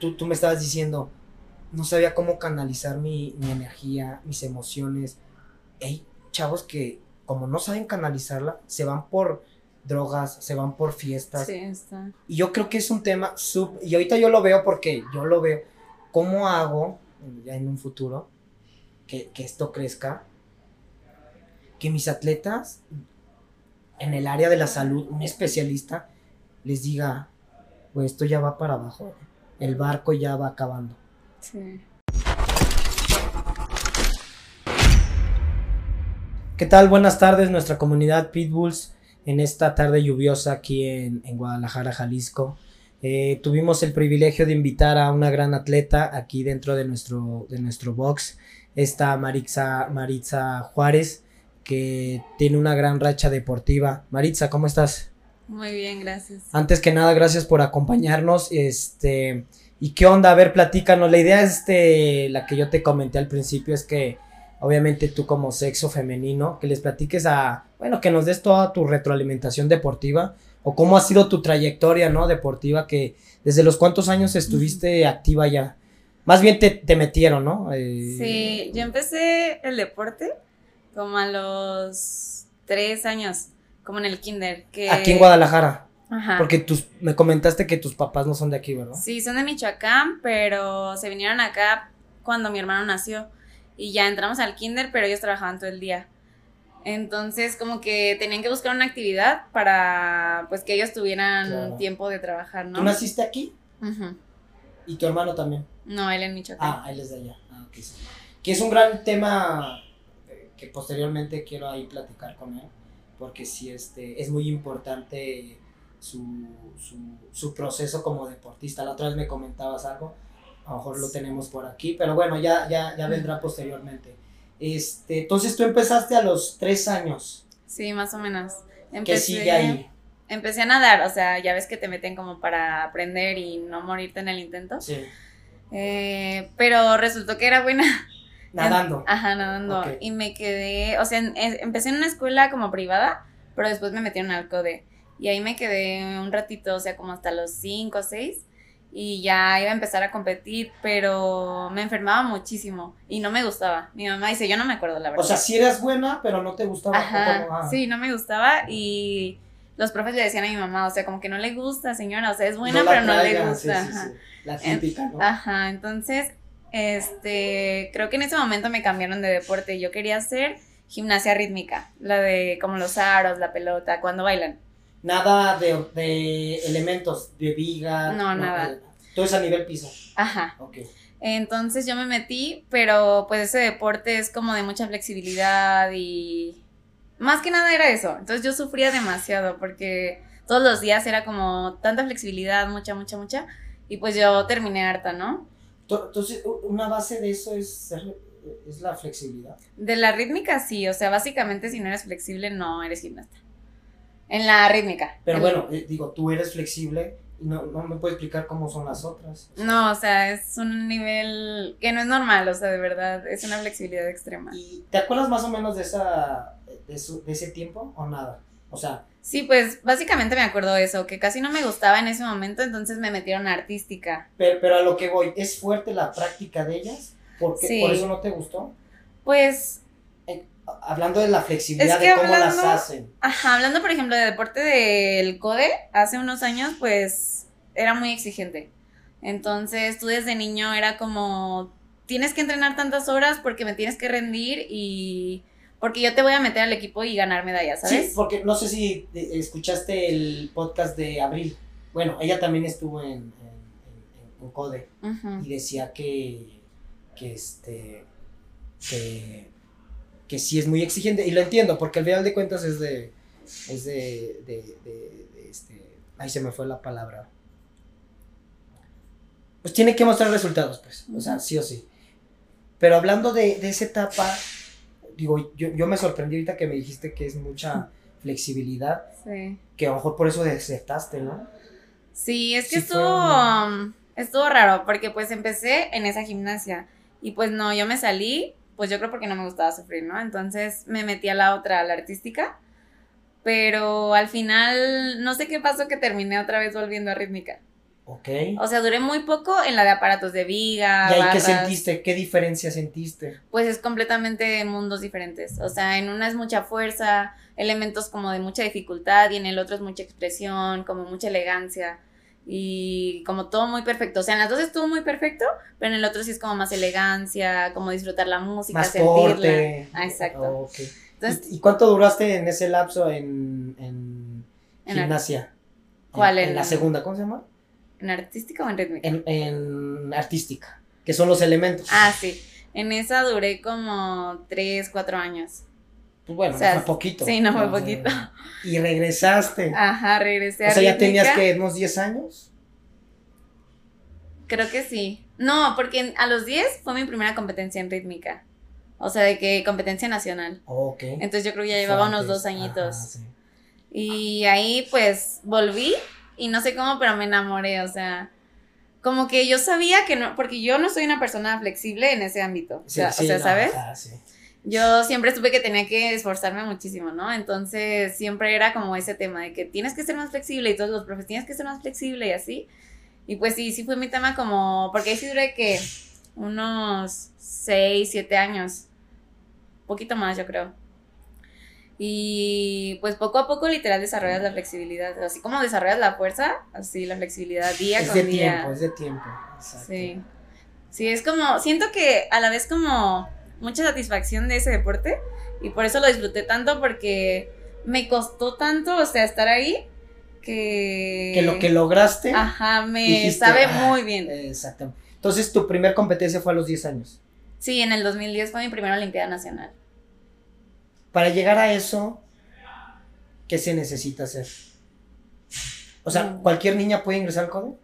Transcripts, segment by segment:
tú, tú me estabas diciendo, no sabía cómo canalizar mi, mi energía, mis emociones. Hay chavos que, como no saben canalizarla, se van por drogas, se van por fiestas. Sí, está. Y yo creo que es un tema sub... Y ahorita yo lo veo porque yo lo veo. ¿Cómo hago, ya en un futuro, que, que esto crezca? Que mis atletas, en el área de la salud, un especialista, les diga, pues esto ya va para abajo. El barco ya va acabando. Sí. ¿Qué tal? Buenas tardes, nuestra comunidad Pitbulls, en esta tarde lluviosa aquí en, en Guadalajara, Jalisco. Eh, tuvimos el privilegio de invitar a una gran atleta aquí dentro de nuestro, de nuestro box, esta Maritza, Maritza Juárez, que tiene una gran racha deportiva. Maritza, ¿cómo estás? Muy bien, gracias. Antes que nada, gracias por acompañarnos. Este, ¿y qué onda? A ver, platícanos. La idea es este, la que yo te comenté al principio, es que obviamente tú como sexo femenino, que les platiques a, bueno, que nos des toda tu retroalimentación deportiva o cómo ha sido tu trayectoria, ¿no? Deportiva, que desde los cuántos años estuviste activa ya. Más bien te, te metieron, ¿no? Eh, Sí, yo empecé el deporte como a los tres años, como en el kinder. Que... Aquí en Guadalajara. Ajá. Porque tus, me comentaste que tus papás no son de aquí, ¿verdad? Sí, son de Michoacán, pero se vinieron acá cuando mi hermano nació. Y ya entramos al kinder, pero ellos trabajaban todo el día. Entonces, como que tenían que buscar una actividad para pues que ellos tuvieran Claro. tiempo de trabajar, ¿no? ¿Tú naciste aquí? Ujú. Y tu hermano también. No, él en Michoacán. Ah, él es de allá. Ah, ok, sí. Que es un gran tema eh, que posteriormente quiero ahí platicar con él, porque sí este, es muy importante su, su, su proceso como deportista. La otra vez me comentabas algo, a lo mejor lo tenemos por aquí, pero bueno, ya, ya, ya vendrá posteriormente. Este, entonces tú empezaste a los tres años, Sí, más o menos. que sigue ahí. Empecé a nadar, o sea, ya ves que te meten como para aprender y no morirte en el intento. Sí, Eh, pero resultó que era buena. Nadando. Ajá, nadando. Ok. Y me quedé, o sea, en- empecé en una escuela como privada, pero después me metieron al CODE. Y ahí me quedé un ratito, o sea, como hasta los 5 o 6. Y ya iba a empezar a competir, pero me enfermaba muchísimo y no me gustaba. Mi mamá dice, yo no me acuerdo la verdad. O sea, sí eras buena, pero no te gustaba. Ajá, ¿Cómo? Ah. sí, no me gustaba y los profes le decían a mi mamá, o sea, como que no le gusta, señora, o sea, es buena, la pero no le gusta. sí, sí, sí. La típica, ¿no? Ajá, entonces, este, creo que en ese momento me cambiaron de deporte. Yo quería hacer gimnasia rítmica, la de como los aros, la pelota, cuando bailan. Nada de, de elementos, de viga. No, nada. eh, Todo es a nivel piso. Ajá. Ok. Entonces yo me metí, pero pues ese deporte es como de mucha flexibilidad y más que nada era eso. Entonces yo sufría demasiado porque todos los días era como tanta flexibilidad, mucha, mucha, mucha. Y pues yo terminé harta, ¿no? To- Entonces, una base de eso es, ser- es la flexibilidad. De la rítmica sí, o sea, básicamente si no eres flexible no eres gimnasta. En la rítmica. Pero En- bueno, eh, digo, tú eres flexible y no, no me puedes explicar cómo son las otras. No, o sea, es un nivel que no es normal, o sea, de verdad, es una flexibilidad extrema. ¿Y te acuerdas más o menos de, esa, de, su- de ese tiempo o nada? O sea, Sí, pues básicamente me acuerdo de eso, que casi no me gustaba en ese momento, entonces me metieron a artística. pero, pero a lo que voy, ¿es fuerte la práctica de ellas? ¿Por, qué- Sí. ¿Por eso no te gustó? Pues, Eh, hablando de la flexibilidad, Es que de cómo las hacen. ajá, hablando por ejemplo de deporte del CODE, hace unos años, pues era muy exigente. Entonces tú desde niño era como, tienes que entrenar tantas horas porque me tienes que rendir y porque yo te voy a meter al equipo y ganar medallas, ¿sabes? Sí, porque no sé si escuchaste el podcast de Abril. Bueno, ella también estuvo en, en, en- en CODE y decía que, que este que, que sí es muy exigente y lo entiendo porque al final de cuentas es de es de, de, de- de este ahí se me fue la palabra pues tiene que mostrar resultados pues o sea sí o sí pero hablando de, de esa etapa digo yo, yo me sorprendí ahorita que me dijiste que es mucha flexibilidad Sí. que a lo mejor por eso desertaste no Sí, es que Sí estuvo, um, estuvo raro, porque pues empecé en esa gimnasia y pues no, yo me salí, pues yo creo porque no me gustaba sufrir, ¿no? Entonces me metí a la otra, a la artística, pero al final no sé qué pasó que terminé otra vez volviendo a rítmica. Ok. O sea, duré muy poco en la de aparatos de viga. ¿Y ahí qué sentiste? ¿Qué diferencia sentiste? Pues es completamente mundos diferentes. O sea, en una es mucha fuerza, elementos como de mucha dificultad y en el otro es mucha expresión, como mucha elegancia y como todo muy perfecto. O sea, en las dos estuvo muy perfecto, pero en el otro sí es como más elegancia, como disfrutar la música, Más sentirla. corte. Ah, exacto. Ok. Entonces, ¿Y cuánto duraste en ese lapso en, en gimnasia? ¿Cuál? En- la segunda, ¿cómo se llama? ¿En artística o en rítmica? En, en artística, que son los elementos. Ah, sí. En esa duré como 3, 4 años. Pues bueno, o sea, fue poquito. sí, no fue poquito. Y regresaste. Ajá, regresé a o sea, ya tenías que unos 10 años. Creo que sí. No, porque a los 10 fue mi primera competencia en rítmica. O sea, de que competencia nacional. Ok. Entonces yo creo que ya llevaba unos dos añitos. Ajá, sí. Y ahí pues volví y no sé cómo, pero me enamoré. O sea, como que yo sabía que no, porque yo no soy una persona flexible en ese ámbito. O sea, sí, o sea, no, ¿sabes? sí. Yo siempre supe que tenía que esforzarme muchísimo, ¿no? Entonces siempre era como ese tema de que tienes que ser más flexible y todos los profes tienes que ser más flexible y así. Y pues sí, sí fue mi tema como, porque ahí sí duré que unos 6, 7 años, poquito más yo creo. Y pues poco a poco literal desarrollas la flexibilidad, así como desarrollas la fuerza, así la flexibilidad día Es con de día. tiempo, es de tiempo. Exacto. Sí. Sí, es como, siento que a la vez como mucha satisfacción de ese deporte y por eso lo disfruté tanto porque me costó tanto, o sea, estar ahí que... Que lo que lograste. Ajá, me dijiste, sabe "Ah". muy bien. Exactamente. Entonces, tu primer competencia fue a los 10 años. Sí, en el 2010 fue mi primera Olimpiada Nacional. Para llegar a eso, ¿qué se necesita hacer? O sea, Mm. ¿cualquier niña puede ingresar al CODE?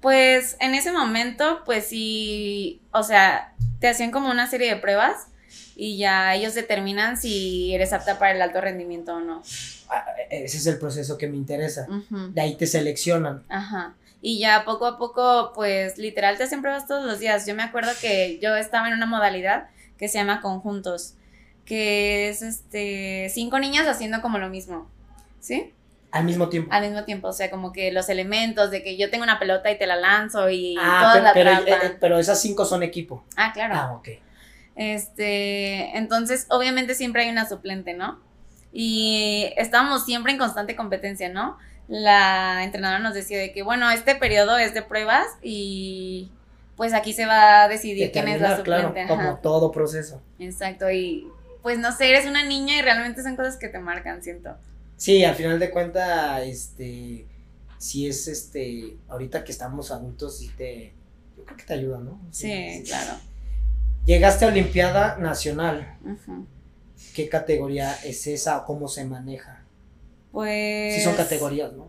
Pues en ese momento, pues sí, o sea, te hacían como una serie de pruebas y ya ellos determinan si eres apta para el alto rendimiento o no. Ah, Ese es el proceso que me interesa. De ahí te seleccionan. Ajá. Y ya poco a poco, pues literal te hacen pruebas todos los días. Yo me acuerdo que yo estaba en una modalidad que se llama conjuntos, que es este cinco niñas haciendo como lo mismo. ¿Sí? Al mismo tiempo. Al mismo tiempo, o sea, como que los elementos de que yo tengo una pelota y te la lanzo y ah, todas pero, la pero, atrapan. eh, pero esas cinco son equipo. ah, claro. Ah, ok. Este, entonces, obviamente siempre hay una suplente, ¿no? Y estábamos siempre en constante competencia, ¿no? La entrenadora nos decía de que, bueno, este periodo es de pruebas y pues aquí se va a decidir quién es la suplente. claro, ajá. como todo proceso. Exacto, y pues no sé, eres una niña y realmente son cosas que te marcan, siento. Sí, al final de cuentas, este, si es este, ahorita que estamos adultos, sí te, yo creo que te ayuda, ¿no? Sí, claro. Llegaste a Olimpiada Nacional. ¿Qué categoría es esa o cómo se maneja? Pues... Sí son categorías, ¿no?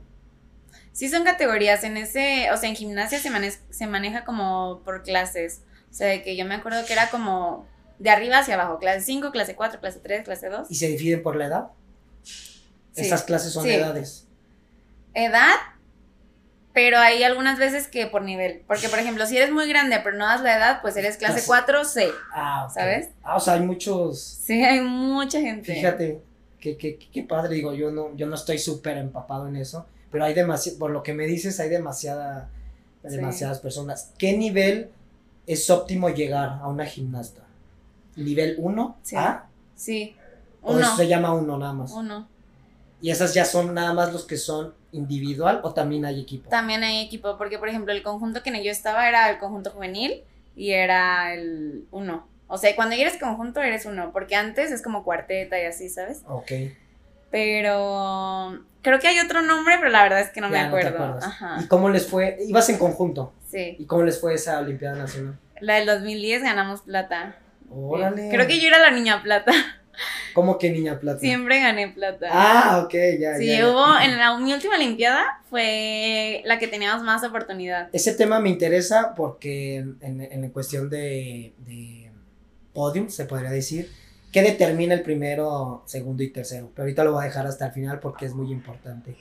Sí son categorías, en ese, o sea, en gimnasia se, mane- se maneja como por clases. O sea, de que yo me acuerdo que era como de arriba hacia abajo, clase 5, clase 4, clase 3, clase 2. ¿Y se dividen por la edad? Sí. Estas clases son Sí. edades. Edad, pero hay algunas veces que por nivel. Porque, por ejemplo, si eres muy grande pero no das la edad, pues eres clase Clase. 4, C. Ah, ok. ¿Sabes? Ah, o sea, hay muchos. Sí, hay mucha gente. Fíjate, qué que, que padre, digo, yo no, yo no estoy súper empapado en eso, pero hay demasiado, por lo que me dices, hay demasiada, Sí. demasiadas personas. ¿Qué nivel es óptimo llegar a una gimnasta? ¿Nivel 1? Sí. ¿A? Sí. ¿O Uno. eso se llama uno nada más? Uno. ¿Y esas ya son nada más los que son individual o también hay equipo? También hay equipo, porque, por ejemplo, el conjunto que en yo estaba era el conjunto juvenil y era el uno. O sea, cuando eres conjunto eres uno, porque antes es como cuarteta y así, ¿sabes? Ok. Pero creo que hay otro nombre, pero la verdad es que no me Ya, acuerdo. Ajá. ¿Y cómo les fue? Ibas en conjunto. Sí. ¿Y cómo les fue esa Olimpiada Nacional? La del 2010 ganamos plata. Órale. Creo que yo era la niña plata. ¿Cómo que niña plata? Siempre gané plata. Ah, ok, ya, sí, ya, ya. hubo en la, mi última Olimpiada fue la que teníamos más oportunidad. Ese tema me interesa porque en, en- en cuestión de, de podium, se podría decir, ¿qué determina el primero, segundo y tercero? Pero ahorita lo voy a dejar hasta el final porque es muy importante.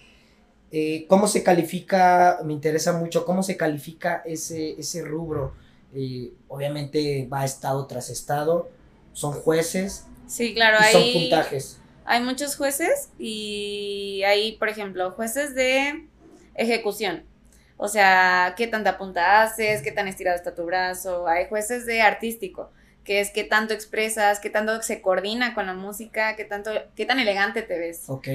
Eh, ¿Cómo se califica? Me interesa mucho cómo se califica ese, ese rubro. Eh, obviamente va estado tras estado, son jueces Sí, claro, y son hay, puntajes. hay muchos jueces y hay, por ejemplo, jueces de ejecución. O sea, qué tanta punta haces, qué tan estirado está tu brazo. Hay jueces de artístico, que es qué tanto expresas, qué tanto se coordina con la música, qué tanto, qué tan elegante te ves. Ok.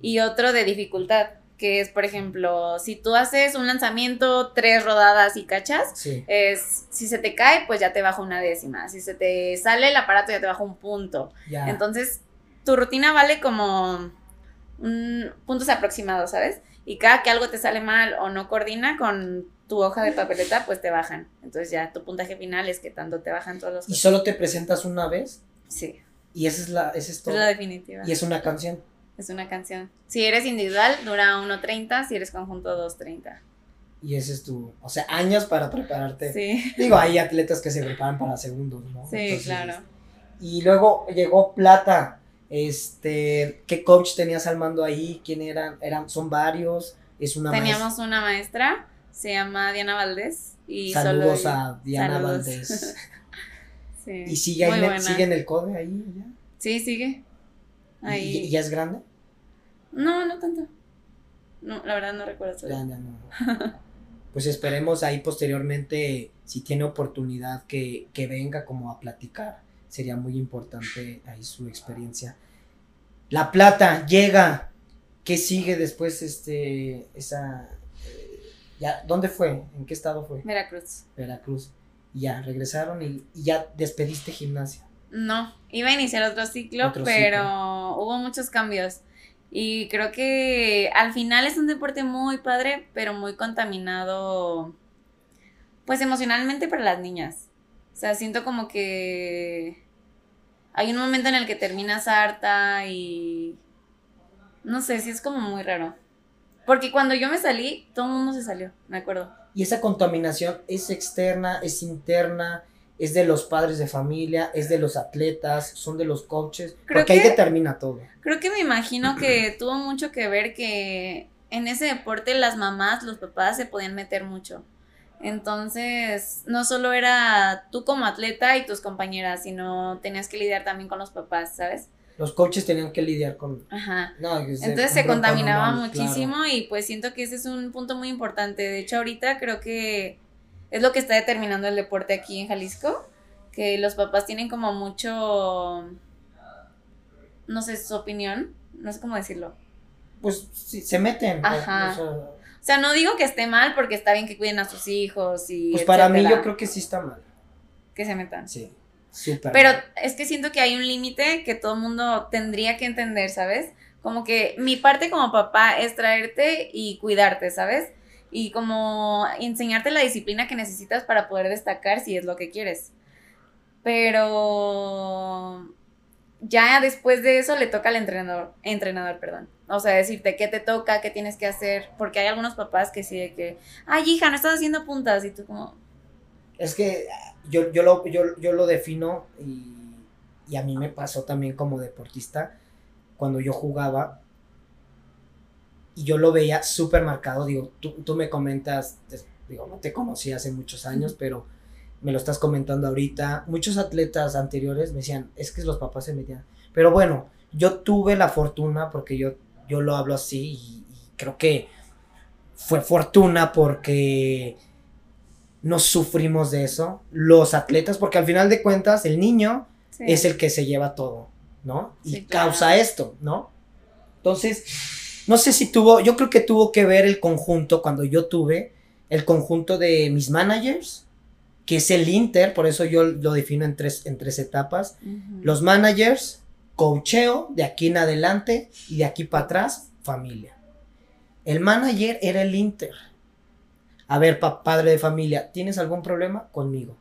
Y otro de dificultad, que es, por ejemplo, si tú haces un lanzamiento, tres rodadas y cachas, Sí. es, si se te cae, pues ya te baja una décima. Si se te sale el aparato, ya te baja un punto. Ya. Entonces, tu rutina vale como un- puntos aproximados, ¿sabes? Y cada que algo te sale mal o no coordina con tu hoja de papeleta, pues te bajan. Entonces ya tu puntaje final es que tanto te bajan todos los... y solo te presentas una vez Sí, y esa es la, esa es es todo. la definitiva. Y es una canción. Es una canción. Si eres individual, dura 1.30, si eres conjunto, 2.30. Y ese es tu, o sea, años para prepararte. Sí, Digo, hay atletas que se preparan para segundos, ¿no? sí, Entonces, claro. Y luego llegó Plata. Este, ¿qué coach tenías al mando ahí? ¿Quién eran? eran son varios. Es una Teníamos una maestra, se llama Diana Valdés. Y solo Saludos ella- a Diana Saludos. Valdés. Sí, ¿Y sigue, ahí, sigue en el code ahí? ya? Sí, sigue. ¿Y- Ahí. ¿Y, ya es grande? No, no tanto. No, la verdad no recuerdo. Ya, ya no. Pues esperemos ahí posteriormente, si tiene oportunidad, que, que venga como a platicar. Sería muy importante ahí su experiencia. La Plata llega. ¿Qué sigue después este esa eh, ya dónde fue? ¿En qué estado fue? Veracruz. Veracruz. Y ya regresaron y, y ya despediste gimnasia. No, iba a iniciar otro ciclo, Otro pero ciclo. hubo muchos cambios. Y creo que al final es un deporte muy padre, pero muy contaminado, pues emocionalmente para las niñas. O sea, siento como que hay un momento en el que terminas harta y no sé, sí es como muy raro. Porque cuando yo me salí, todo el mundo se salió, me acuerdo. Y esa contaminación es externa, es interna, es de los padres de familia, es de los atletas, son de los coaches, Creo porque ahí determina todo. Creo que me imagino que tuvo mucho que ver que en ese deporte las mamás, los papás se podían meter mucho. Entonces, no solo era tú como atleta y tus compañeras, sino tenías que lidiar también con los papás, ¿sabes? Los coaches tenían que lidiar con... Ajá. No, Entonces se contaminaba claro. muchísimo y pues siento que ese es un punto muy importante. De hecho, ahorita creo que es lo que está determinando el deporte aquí en Jalisco, que los papás tienen como mucho, no sé, su opinión, no sé cómo decirlo. Pues sí, se meten. Ajá. o sea, O sea, no digo que esté mal porque está bien que cuiden a sus hijos y. pues para mí yo creo que sí está mal. Que se metan. Sí, súper Pero es que siento que hay un límite que todo el mundo tendría que entender, ¿sabes? Como que mi parte como papá es traerte y cuidarte, ¿sabes? Y como enseñarte la disciplina que necesitas para poder destacar si es lo que quieres. Pero ya después de eso le toca al entrenador, entrenador, perdón. O sea, decirte qué te toca, qué tienes que hacer, porque hay algunos papás que sí de que, ay, hija, no estás haciendo puntas y tú como, Es que yo, yo, lo, yo, yo lo defino y, y a mí me pasó también como deportista cuando yo jugaba y yo lo veía súper marcado. Digo, tú, tú me comentas, te- digo, no te conocí hace muchos años, pero me lo estás comentando ahorita. Muchos atletas anteriores me decían, es que los papás se metían. Pero bueno, yo tuve la fortuna, porque yo, yo lo hablo así y- y creo que fue fortuna porque no sufrimos de eso, los atletas, porque al final de cuentas el niño sí. es el que se lleva todo, ¿no? Y claro. causa esto, ¿no? Entonces, no sé si tuvo, yo creo que tuvo que ver el conjunto cuando yo tuve, el conjunto de mis managers, que es el Inter, por eso yo lo defino en tres, en tres etapas, los managers, coacheo, de aquí en adelante y de aquí para atrás, familia. El manager era el Inter. A ver, pa- padre de familia, ¿tienes algún problema? Conmigo.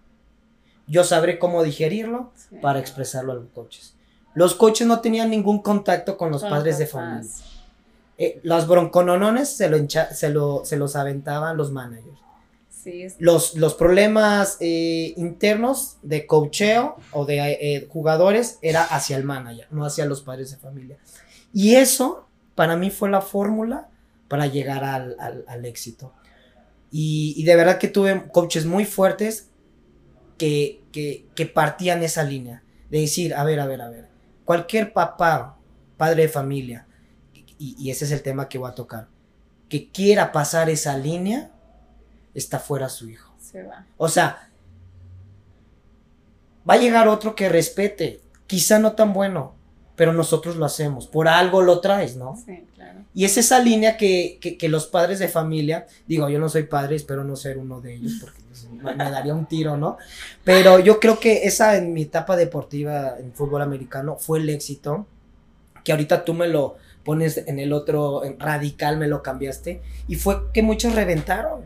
Yo sabré cómo digerirlo Sí. para expresarlo a los coaches. Los coaches no tenían ningún contacto con los padres de familia. Eh, los broncononones se, lo encha- se, lo, se los aventaban los managers. Sí, es- Los, los problemas eh, internos de coacheo o de eh, jugadores era hacia el manager, no hacia los padres de familia. Y eso para mí fue la fórmula para llegar al, al- al éxito. Y, y de verdad que tuve coaches muy fuertes que, que, que partían esa línea. De decir, a ver, a ver, a ver. Cualquier papá, padre de familia, y, y ese es el tema que voy a tocar, que quiera pasar esa línea, está fuera su hijo. Se va. O sea, va a llegar otro que respete, quizá no tan bueno, pero nosotros lo hacemos, por algo lo traes, ¿no? Sí, claro. Y es esa línea que, que, que los padres de familia, digo, yo no soy padre, espero no ser uno de ellos, porque pues, me, me daría un tiro, ¿no? Pero yo creo que esa en mi etapa deportiva en fútbol americano fue el éxito, que ahorita tú me lo pones en el otro, en radical me lo cambiaste, y fue que muchos reventaron.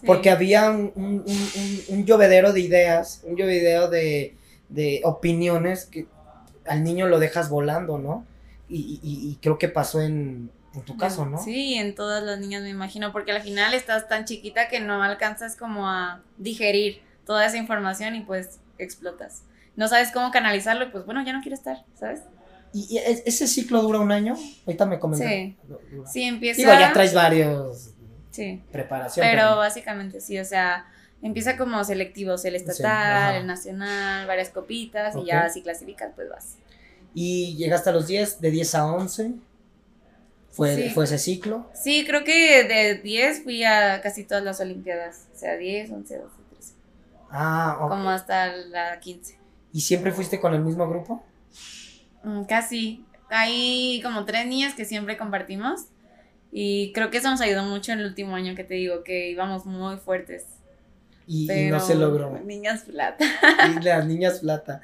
Sí. Porque había un, un, un- un llovedero de ideas, un llovedero de, de opiniones que al niño lo dejas volando, ¿no? Y, y- y creo que pasó en, en tu caso, ¿no? Sí, en todas las niñas me imagino, porque al final estás tan chiquita que no alcanzas como a digerir toda esa información y pues explotas. No sabes cómo canalizarlo y pues bueno, ya no quiero estar, ¿sabes? ¿Y, y ese ciclo dura un año? Ahorita me comentaste. Sí. Dura. Sí, empieza... Digo, ya traes varios Sí, preparación. pero básicamente sí, o sea, empieza como selectivos, el estatal, ajá. el nacional, varias copitas Ok. y ya si clasificas pues vas. Y llegaste a los 10, de 10 a 11. Fue, Sí. fue ese ciclo. Sí, creo que de 10 fui a casi todas las olimpiadas, o sea, 10, 11, 12, 13, Ah, ok. como hasta la 15. ¿Y siempre fuiste con el mismo grupo? Mm, casi. Hay como tres niñas que siempre compartimos. Y creo que eso nos ayudó mucho en el último año que te digo, que íbamos muy fuertes. Y, no se logró. Niñas plata. Y las niñas plata.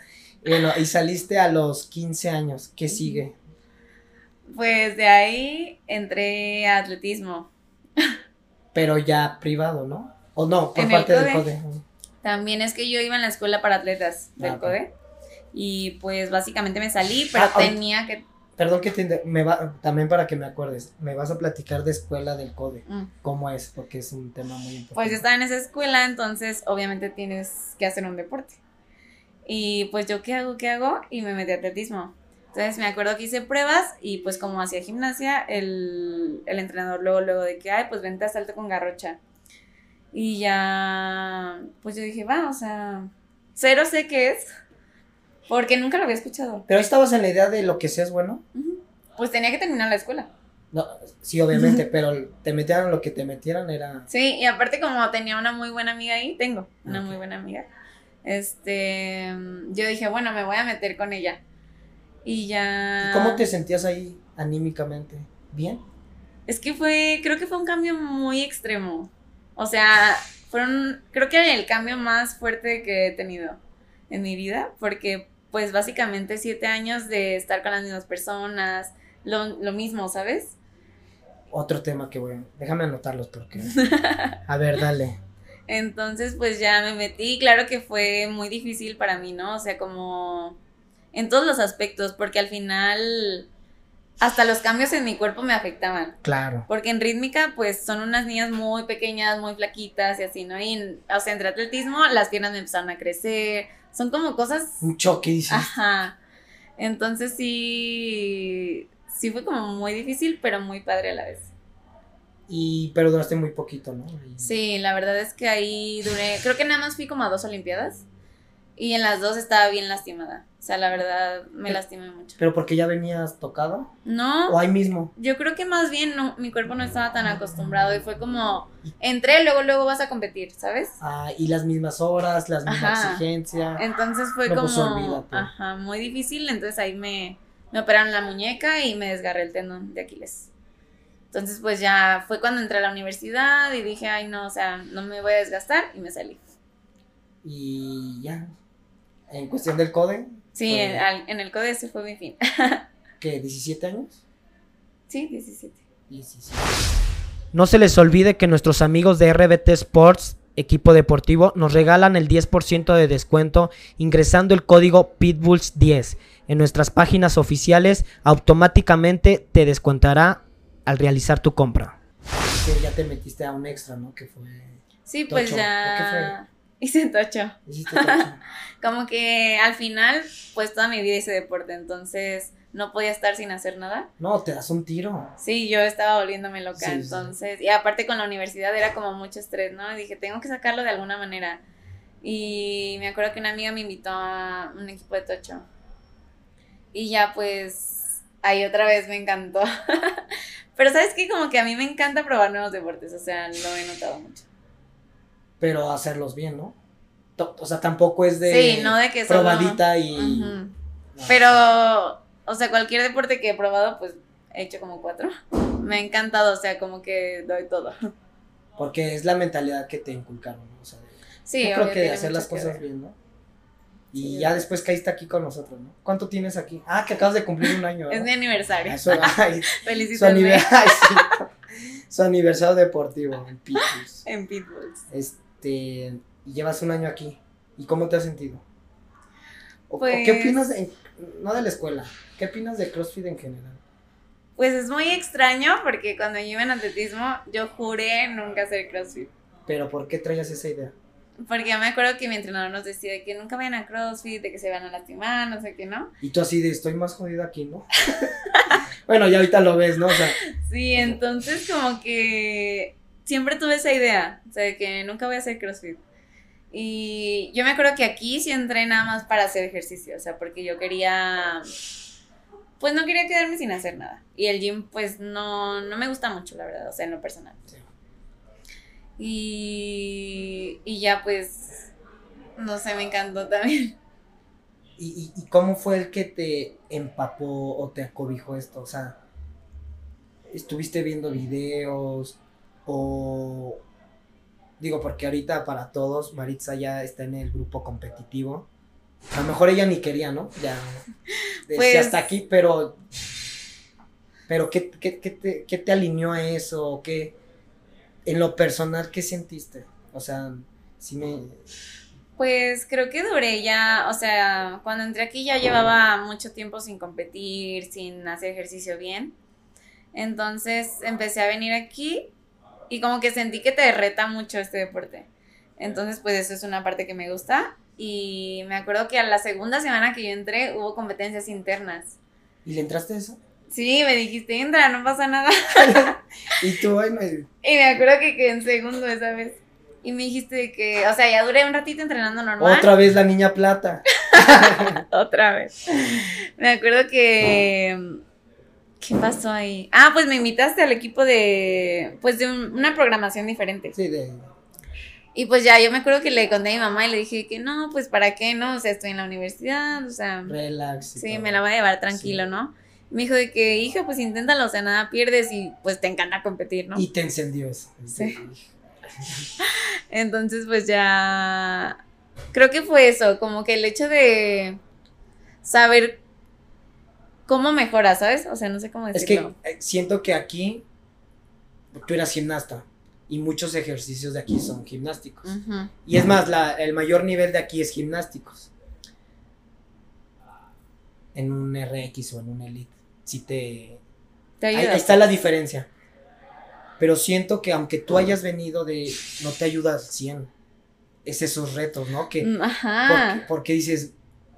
Bueno, y saliste a los 15 años. ¿Qué sigue? Pues de ahí entré a atletismo. Pero ya privado, ¿no? O no, por En parte del CODE. CODE. También es que yo iba en la escuela para atletas del Ah. CODE. Y pues básicamente me salí, pero Ah, tenía que... Perdón que te me va también para que me acuerdes, me vas a platicar de escuela del CODE. mm. ¿Cómo es? Porque es un tema muy importante. Pues yo estaba en esa escuela, entonces obviamente tienes que hacer un deporte. Y pues yo, ¿qué hago? ¿Qué hago? Y me metí a atletismo. Entonces me acuerdo que hice pruebas y pues como hacía gimnasia, el, el entrenador luego, luego de que, ay, pues vente a salto con garrocha. Y ya, pues yo dije, va, o sea, cero sé qué es, porque nunca lo había escuchado. Pero ahí estabas en la idea de lo que seas bueno. Pues tenía que terminar la escuela. No, sí, obviamente, pero te metieran lo que te metieran era. Sí, y aparte como tenía una muy buena amiga ahí, tengo una muy buena amiga. Este, yo dije, bueno, me voy a meter con ella. Y ya ¿Y cómo te sentías ahí anímicamente? ¿Bien? Es que fue, creo que fue un cambio muy extremo. O sea, fueron, creo que el cambio más fuerte que he tenido en mi vida, porque pues básicamente siete años de estar con las mismas personas, lo, lo mismo, ¿sabes? Otro tema que voy a... Déjame anotarlos porque... A ver, dale. Entonces, pues ya me metí. Claro que fue muy difícil para mí, ¿no? O sea, como en todos los aspectos, porque al final hasta los cambios en mi cuerpo me afectaban. Claro. Porque en rítmica, pues son unas niñas muy pequeñas, muy flaquitas y así, ¿no? Y, o sea, entre atletismo, las piernas me empezaron a crecer. Son como cosas. Un choque, dices. Ajá. Entonces sí. Sí fue como muy difícil, pero muy padre a la vez. Y... Pero duraste muy poquito, ¿no? Y- Sí, la verdad es que ahí duré, creo que nada más fui como a dos olimpiadas y en las dos estaba bien lastimada. O sea, la verdad me lastimé mucho. ¿Pero porque ya venías tocada? ¿O No, ahí mismo? yo creo que más bien no, mi cuerpo no estaba tan acostumbrado y fue como, entré, luego, luego vas a competir, ¿sabes? Ah, y las mismas horas, las mismas exigencias. Entonces fue No, pues, como, olvídate. ajá, muy difícil, entonces ahí me, me operaron la muñeca y me desgarré el tendón de Aquiles. Entonces pues ya fue cuando entré a la universidad y dije, ay no, o sea, no me voy a desgastar y me salí. Y ya. En cuestión del CODE, Sí, Fue- en, al- en el CODE ese fue mi fin. ¿qué? ¿17 años? Sí, 17. 17. No se les olvide que nuestros amigos de RBT Sports, equipo deportivo, nos regalan el 10% de descuento ingresando el código Pitbulls10 en nuestras páginas oficiales. Automáticamente te descontará al realizar tu compra. Que ya te metiste a un extra, ¿no? Que fue. Sí, pues Tocho, ya hice tocho. Hiciste tocho. Como que al final, pues toda mi vida hice deporte, entonces no podía estar sin hacer nada. No, te das un tiro. Sí, yo estaba volviéndome loca, Sí, sí. entonces, y aparte con la universidad era como mucho estrés, ¿no? Y dije, tengo que sacarlo de alguna manera. Y me acuerdo que una amiga me invitó a un equipo de tocho. Y ya pues ahí otra vez me encantó. Pero sabes que como que a mí me encanta probar nuevos deportes, o sea, lo he notado mucho. Pero hacerlos bien, ¿no? O sea, tampoco es de Sí, no de que solo- probadita y... No. Pero, o sea, cualquier deporte que he probado, pues he hecho como cuatro. Me ha encantado, o sea, como que doy todo. Porque es la mentalidad que te inculcaron, ¿no? O sea, de- Sí, yo creo que tiene hacer las cosas bien, ¿no? Y Sí, ya después caíste aquí con nosotros, ¿no? ¿Cuánto tienes aquí? Ah, que acabas de cumplir un año. Es mi aniversario. Eso, ay, su, Felicítame aniver- ay, sí. Su aniversario deportivo en Pitus. en Pitbulls. Este, y llevas un año aquí. ¿Y cómo te has sentido? ¿O, o Pues- qué opinas, de- no de la escuela, qué opinas de CrossFit en general? Pues es muy extraño porque cuando yo iba en atletismo, yo juré nunca hacer CrossFit. Pero ¿por qué traías esa idea? Porque yo me acuerdo que mi entrenador nos decía de que nunca vayan a CrossFit, de que se van a lastimar, no sé qué, ¿no? Y tú así de, estoy más jodido aquí, ¿no? bueno, ya ahorita lo ves, ¿no? O sea, Sí, entonces como que siempre tuve esa idea, o sea, de que nunca voy a hacer CrossFit. Y yo me acuerdo que aquí sí entré nada más para hacer ejercicio, o sea, porque yo quería, pues no quería quedarme sin hacer nada. Y el gym, pues no, no me gusta mucho, la verdad, o sea, en lo personal. Sí. Y, y ya pues, no sé, me encantó también. ¿y, y, y cómo fue el que te empapó o te acobijó esto? O sea, ¿estuviste viendo videos o... Digo, porque ahorita para todos, Maritza ya está en el grupo competitivo. A lo mejor ella ni quería, ¿no? Ya Pues- hasta aquí, pero... Pero ¿qué, qué, qué te, qué te alineó a eso? ¿Qué, en lo personal, ¿qué sentiste? O sea, sí me... Pues creo que duré ya, o sea, cuando entré aquí ya llevaba mucho tiempo sin competir, sin hacer ejercicio bien. Entonces empecé a venir aquí y como que sentí que te reta mucho este deporte. Entonces pues eso es una parte que me gusta. Y me acuerdo que a la segunda semana que yo entré hubo competencias internas. ¿Y le entraste a eso? Sí, me dijiste, entra, no pasa nada. Y tú, ay, me- Y me acuerdo que quedé en segundo esa vez. Y me dijiste que, o sea, ya duré un ratito entrenando normal. otra vez la niña plata. Otra vez. Me acuerdo que. ¿Qué pasó ahí? Ah, pues me invitaste al equipo de. Pues de un- una programación diferente. Sí, de... Y pues ya, yo me acuerdo que le conté a mi mamá y le dije que no, pues para qué, ¿no? O sea, estoy en la universidad, o sea. Relax. Sí, todo. me la voy a llevar tranquilo, Sí. ¿no? Me dijo de que, hija, pues inténtalo, o sea, nada pierdes y pues te encanta competir, ¿no? Y te encendió eso. Sí. Entonces, pues ya. Creo que fue eso, como que el hecho de saber cómo mejora, ¿sabes? O sea, no sé cómo Es que decirlo. eh, siento que aquí tú eras gimnasta y muchos ejercicios de aquí son gimnásticos. Y es más, la- el mayor nivel de aquí es gimnásticos. En un RX o en un Elite. Si te... Te ayuda. ahí está la diferencia. Pero siento que aunque tú hayas venido de... No te ayuda al 100. Es esos retos, ¿no? Que... Mm, Porque, Ajá. porque dices,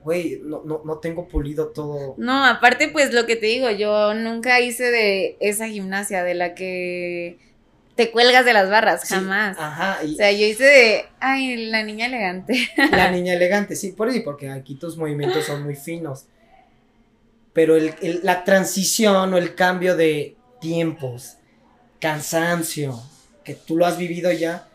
güey, no, no, no tengo pulido todo. No, aparte, pues lo que te digo, yo nunca hice de esa gimnasia de la que te cuelgas de las barras, Sí, jamás. Ajá, y O sea, yo hice de, ay, la niña elegante. la niña elegante, sí, por ahí, porque aquí tus movimientos son muy finos. Pero el- el- la transición o el cambio de tiempos, cansancio, que tú lo has vivido ya,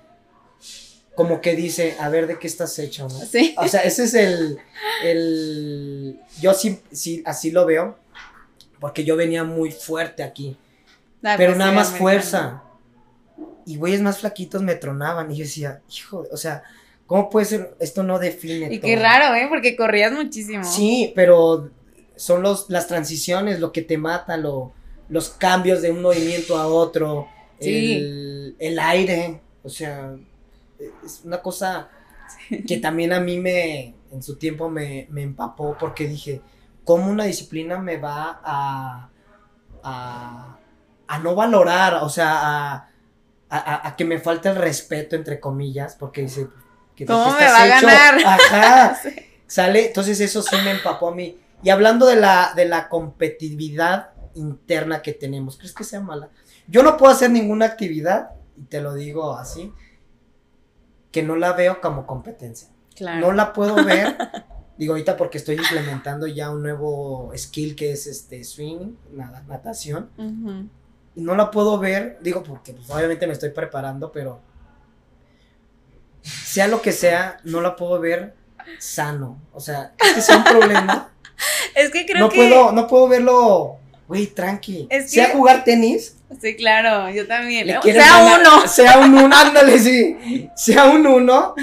como que dice, a ver de qué estás hecho, ¿no? Sí. O sea, ese es el, el yo sí, sí, así lo veo, porque yo venía muy fuerte aquí, pero nada más fuerza. Y güeyes más flaquitos me tronaban y yo decía, hijo, o sea, ¿cómo puede ser? Esto no define Y todo. qué raro, ¿eh? Porque corrías muchísimo. Sí, pero son los, las transiciones lo que te mata, lo, los cambios de un movimiento a otro, Sí. el, el aire, o sea, es una cosa que también a mí me, en su tiempo me, me empapó porque dije, ¿cómo una disciplina me va a, a, a no valorar, o sea, a, a- a que me falte el respeto, entre comillas, porque dice, que ¿Cómo me va a hecho? ganar? Ajá, Sí. sale, entonces eso sí me empapó a mí. Y hablando de la, de la competitividad interna que tenemos, ¿crees que sea mala? Yo no puedo hacer ninguna actividad, y te lo digo así, que no la veo como competencia. Claro. No la puedo ver, digo ahorita porque estoy implementando ya un nuevo skill que es este swing, nada, natación, y no la puedo ver, digo porque pues, obviamente me estoy preparando, pero sea lo que sea, no la puedo ver sano. O sea, que sea un problema. es que creo no que. Puedo, no puedo verlo, güey, tranqui. Es sea jugar tenis. Sí, claro, yo también. le sea, ganar- uno. Sea un uno, ándale, sí. Sea un uno,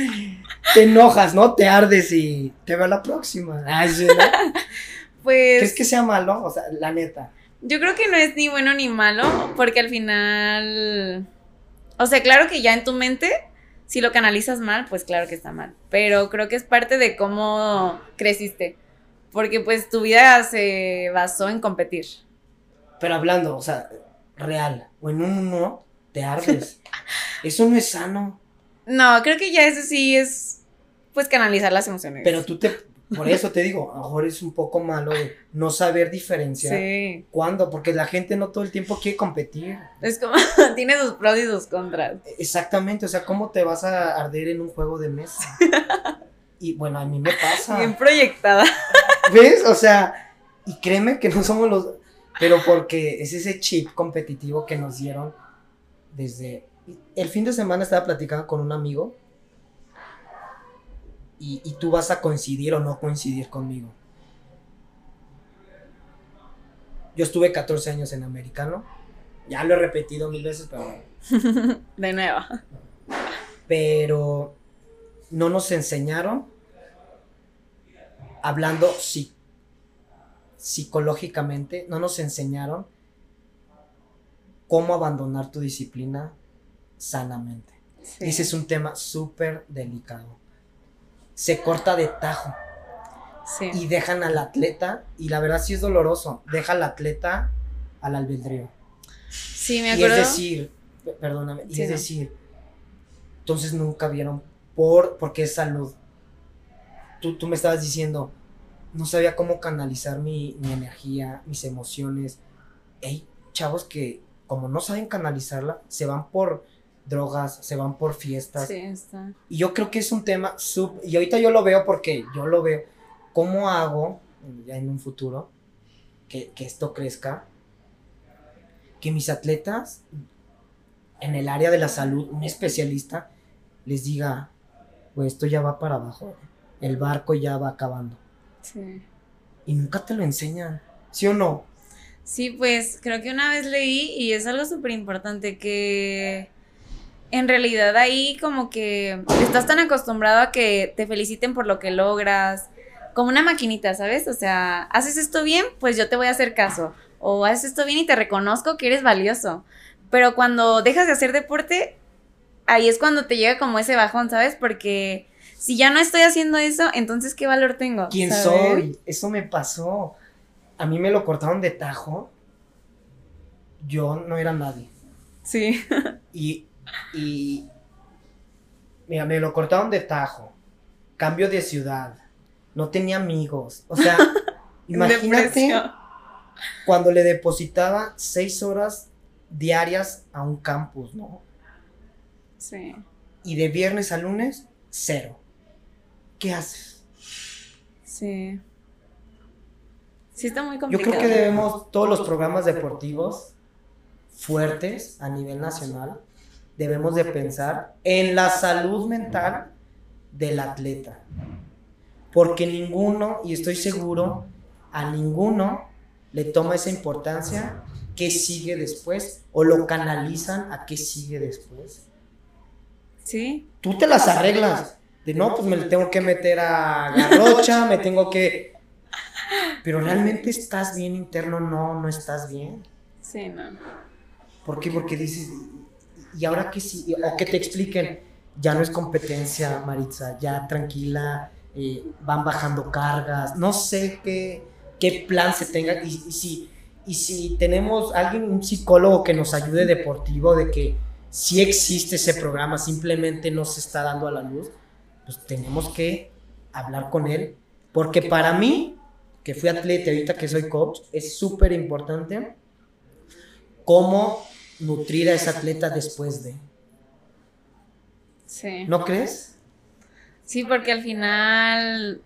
te enojas, ¿no? Te ardes y te veo la próxima. Ay, sí, ¿no? Pues. ¿Crees que sea malo? O sea, la neta. Yo creo que no es ni bueno ni malo, porque al final. O sea, claro que ya en tu mente, si lo canalizas mal, pues claro que está mal. Pero creo que es parte de cómo creciste. Porque pues tu vida se basó en competir. Pero hablando, o sea, real. O en un uno, te ardes. Eso no es sano. No, creo que ya eso sí es. Pues canalizar las emociones. Pero tú te. Por eso te digo, a lo mejor es un poco malo de no saber diferenciar. Sí. ¿Cuándo? Porque la gente no todo el tiempo quiere competir. Es como. tiene sus pros y sus contras. Exactamente, o sea, ¿cómo te vas a arder en un juego de mesa? Y bueno, a mí me pasa. Bien proyectada. ¿Ves? O sea, y créeme que no somos los... Pero porque es ese chip competitivo que nos dieron desde... El fin de semana estaba platicando con un amigo y, y tú vas a coincidir o no coincidir conmigo. Yo estuve 14 años en americano. Ya lo he repetido mil veces, pero... De nuevo. Pero no nos enseñaron hablando psi- psicológicamente, no nos enseñaron cómo abandonar tu disciplina sanamente. Sí. Ese es un tema súper delicado. Se corta de tajo Sí. y dejan al atleta, y la verdad sí es doloroso, deja al atleta al albedrío. Sí, me Y es acuerdo. decir, perdóname, y Sí, es decir, entonces nunca vieron por, porque es salud. Tú, tú me estabas diciendo, no sabía cómo canalizar mi, mi energía, mis emociones. Hay chavos que, como no saben canalizarla, se van por drogas, se van por fiestas. Sí, está. Y yo creo que es un tema sub... Y ahorita yo lo veo porque yo lo veo. ¿Cómo hago, ya en un futuro, que, que esto crezca? Que mis atletas, en el área de la salud, un especialista, les diga, pues esto ya va para abajo. El barco ya va acabando. Sí. Y nunca te lo enseñan. ¿Sí o no? Sí, pues creo que una vez leí y es algo súper importante que en realidad ahí como que estás tan acostumbrado a que te feliciten por lo que logras, como una maquinita, ¿sabes? O sea, haces esto bien, pues yo te voy a hacer caso. O haces esto bien y te reconozco que eres valioso. Pero cuando dejas de hacer deporte, ahí es cuando te llega como ese bajón, ¿sabes? Porque si ya no estoy haciendo eso, entonces ¿qué valor tengo? ¿Quién ¿sabes? soy? Eso me pasó. A mí me lo cortaron de tajo. Yo no era nadie. Sí. Y, y mira, me lo cortaron de tajo. Cambio de ciudad. No tenía amigos. O sea, imagínate cuando le depositaba seis horas diarias a un campus, ¿no? Sí. Y de viernes a lunes, cero. ¿Qué haces? Sí. Sí, está muy Yo complicado. creo que debemos, todos los programas deportivos fuertes a nivel nacional, debemos de pensar en la salud mental del atleta. Porque ninguno, y estoy seguro, a ninguno le toma esa importancia qué sigue después o lo canalizan a qué sigue después. Sí, Tú te las arreglas. De no, pues me le tengo que meter a garrocha, me tengo que... Pero realmente estás bien interno, no, no estás bien. sí, no. ¿Por qué? Porque dices, y ahora que sí, o que te expliquen, ya no es competencia, Maritza, ya tranquila, eh, van bajando cargas, no sé qué, qué plan se tenga, y, y si, y si tenemos alguien, un psicólogo que nos ayude deportivo, de que si existe ese programa, simplemente no se está dando a la luz, pues tenemos que hablar con él, porque para mí, que fui atleta y ahorita que soy coach, es súper importante cómo nutrir a ese atleta después de. Sí. ¿No crees? Sí, porque al final,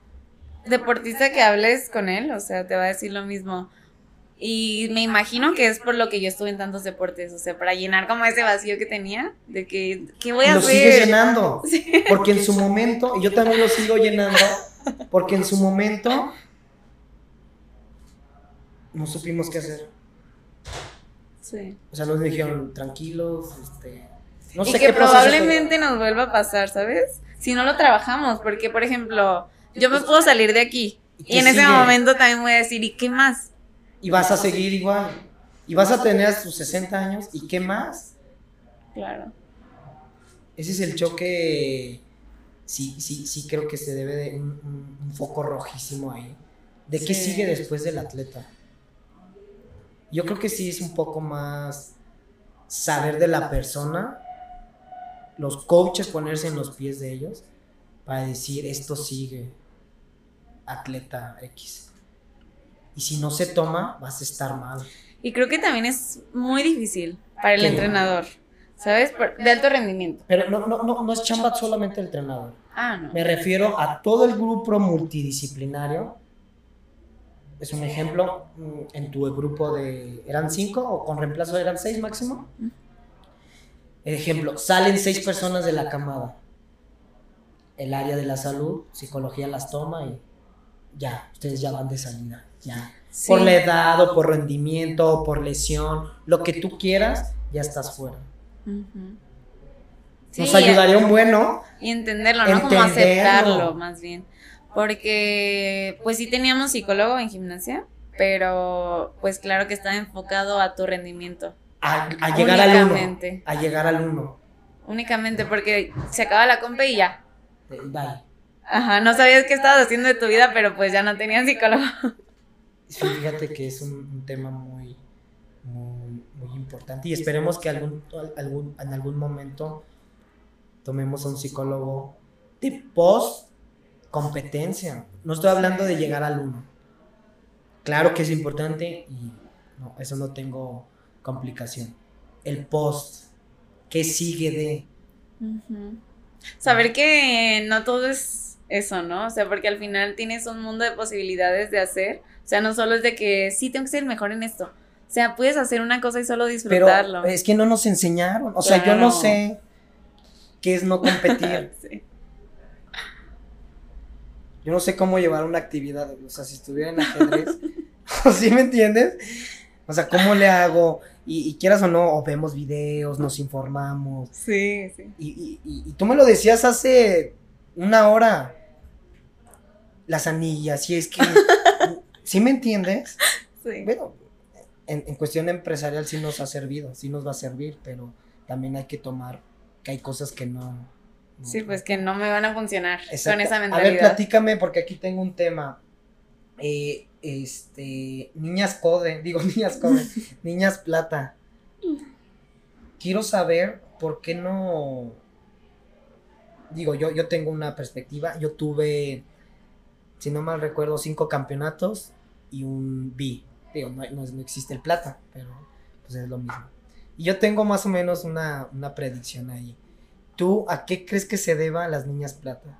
deportista que hables con él, o sea, te va a decir lo mismo. Y me imagino que es por lo que yo estuve en tantos deportes, o sea, para llenar como ese vacío que tenía, de que, ¿qué voy a lo hacer? sigues llenando. Porque en su momento, y yo también lo sigo llenando, porque en su momento no supimos qué hacer. Sí. O sea, nos dijeron, tranquilos, este, no y sé que qué proceso probablemente nos vuelva a pasar, ¿sabes? Si no lo trabajamos, porque por ejemplo, yo me puedo salir de aquí ¿Y y en ese momento también voy a decir, ¿y qué más? Y vas a seguir igual. Y vas a tener tus 60 años, ¿y qué más? Claro. Ese es el choque, sí, sí, sí creo que se debe de un, un- un foco rojísimo ahí. ¿De qué Sí. sigue después del atleta? Yo creo que sí es un poco más saber de la persona, los coaches ponerse en los pies de ellos para decir esto sigue atleta X. Y si no se toma, vas a estar mal. Y creo que también es muy difícil para el ¿Qué? entrenador, ¿sabes? Por- de alto rendimiento. Pero no, no, no, no es chamba solamente el entrenador. Ah, no. Me refiero a todo el grupo multidisciplinario. Es un ejemplo, mm, en tu grupo de... ¿Eran cinco o con reemplazo eran seis máximo? Ejemplo, salen seis personas de la camada. El área de la salud, psicología las toma y ya, ustedes ya van de salida, ya. Sí. Por la edad o por rendimiento o por lesión, lo que tú quieras, ya estás fuera. Nos Sí, ayudaría un bueno Y entenderlo, ¿no? Como aceptarlo, más bien. Porque, pues sí teníamos psicólogo en gimnasia, pero pues claro que estaba enfocado a tu rendimiento. a, a llegar al uno. Únicamente. A llegar al uno. Únicamente porque se acaba la compa y ya. Eh, Bye. Ajá, no sabías qué estabas haciendo de tu vida, pero pues ya no tenías psicólogo. Sí, fíjate que es un, un tema muy, muy, muy importante y esperemos que algún, algún, en algún momento tomemos a un psicólogo de post competencia. No estoy hablando de llegar al uno. Claro que es importante y no, eso no tengo complicación. El post, ¿qué sigue de? Saber que no todo es eso, ¿no? O sea, porque al final tienes un mundo de posibilidades de hacer. O sea, no solo es de que sí tengo que ser mejor en esto. O sea, puedes hacer una cosa y solo Pero disfrutarlo. es que no nos enseñaron. O sea, yo no sé qué es no competir. Sí. Yo no sé cómo llevar una actividad, o sea, si estuviera en ajedrez, ¿sí me entiendes? O sea, ¿cómo le hago? Y, y quieras o no, o vemos videos, nos informamos. Sí, sí. Y- y- y tú me lo decías hace una hora. Las anillas, y es que, ¿sí me entiendes? Sí. Bueno, en, en cuestión empresarial sí nos ha servido, sí nos va a servir, pero también hay que tomar que hay cosas que no. no- Sí, pues que no me van a funcionar Exacto. con esa A ver, mentalidad. platícame, porque aquí tengo un tema. Eh, este, niñas code, digo niñas code, niñas plata. Quiero saber por qué no. Digo, yo, yo tengo una perspectiva. Yo tuve, si no mal recuerdo, cinco campeonatos y un B. Digo, no, no- no existe el plata, pero pues es lo mismo. Y yo tengo más o menos una, una predicción ahí. ¿Tú a qué crees que se deba a las niñas plata?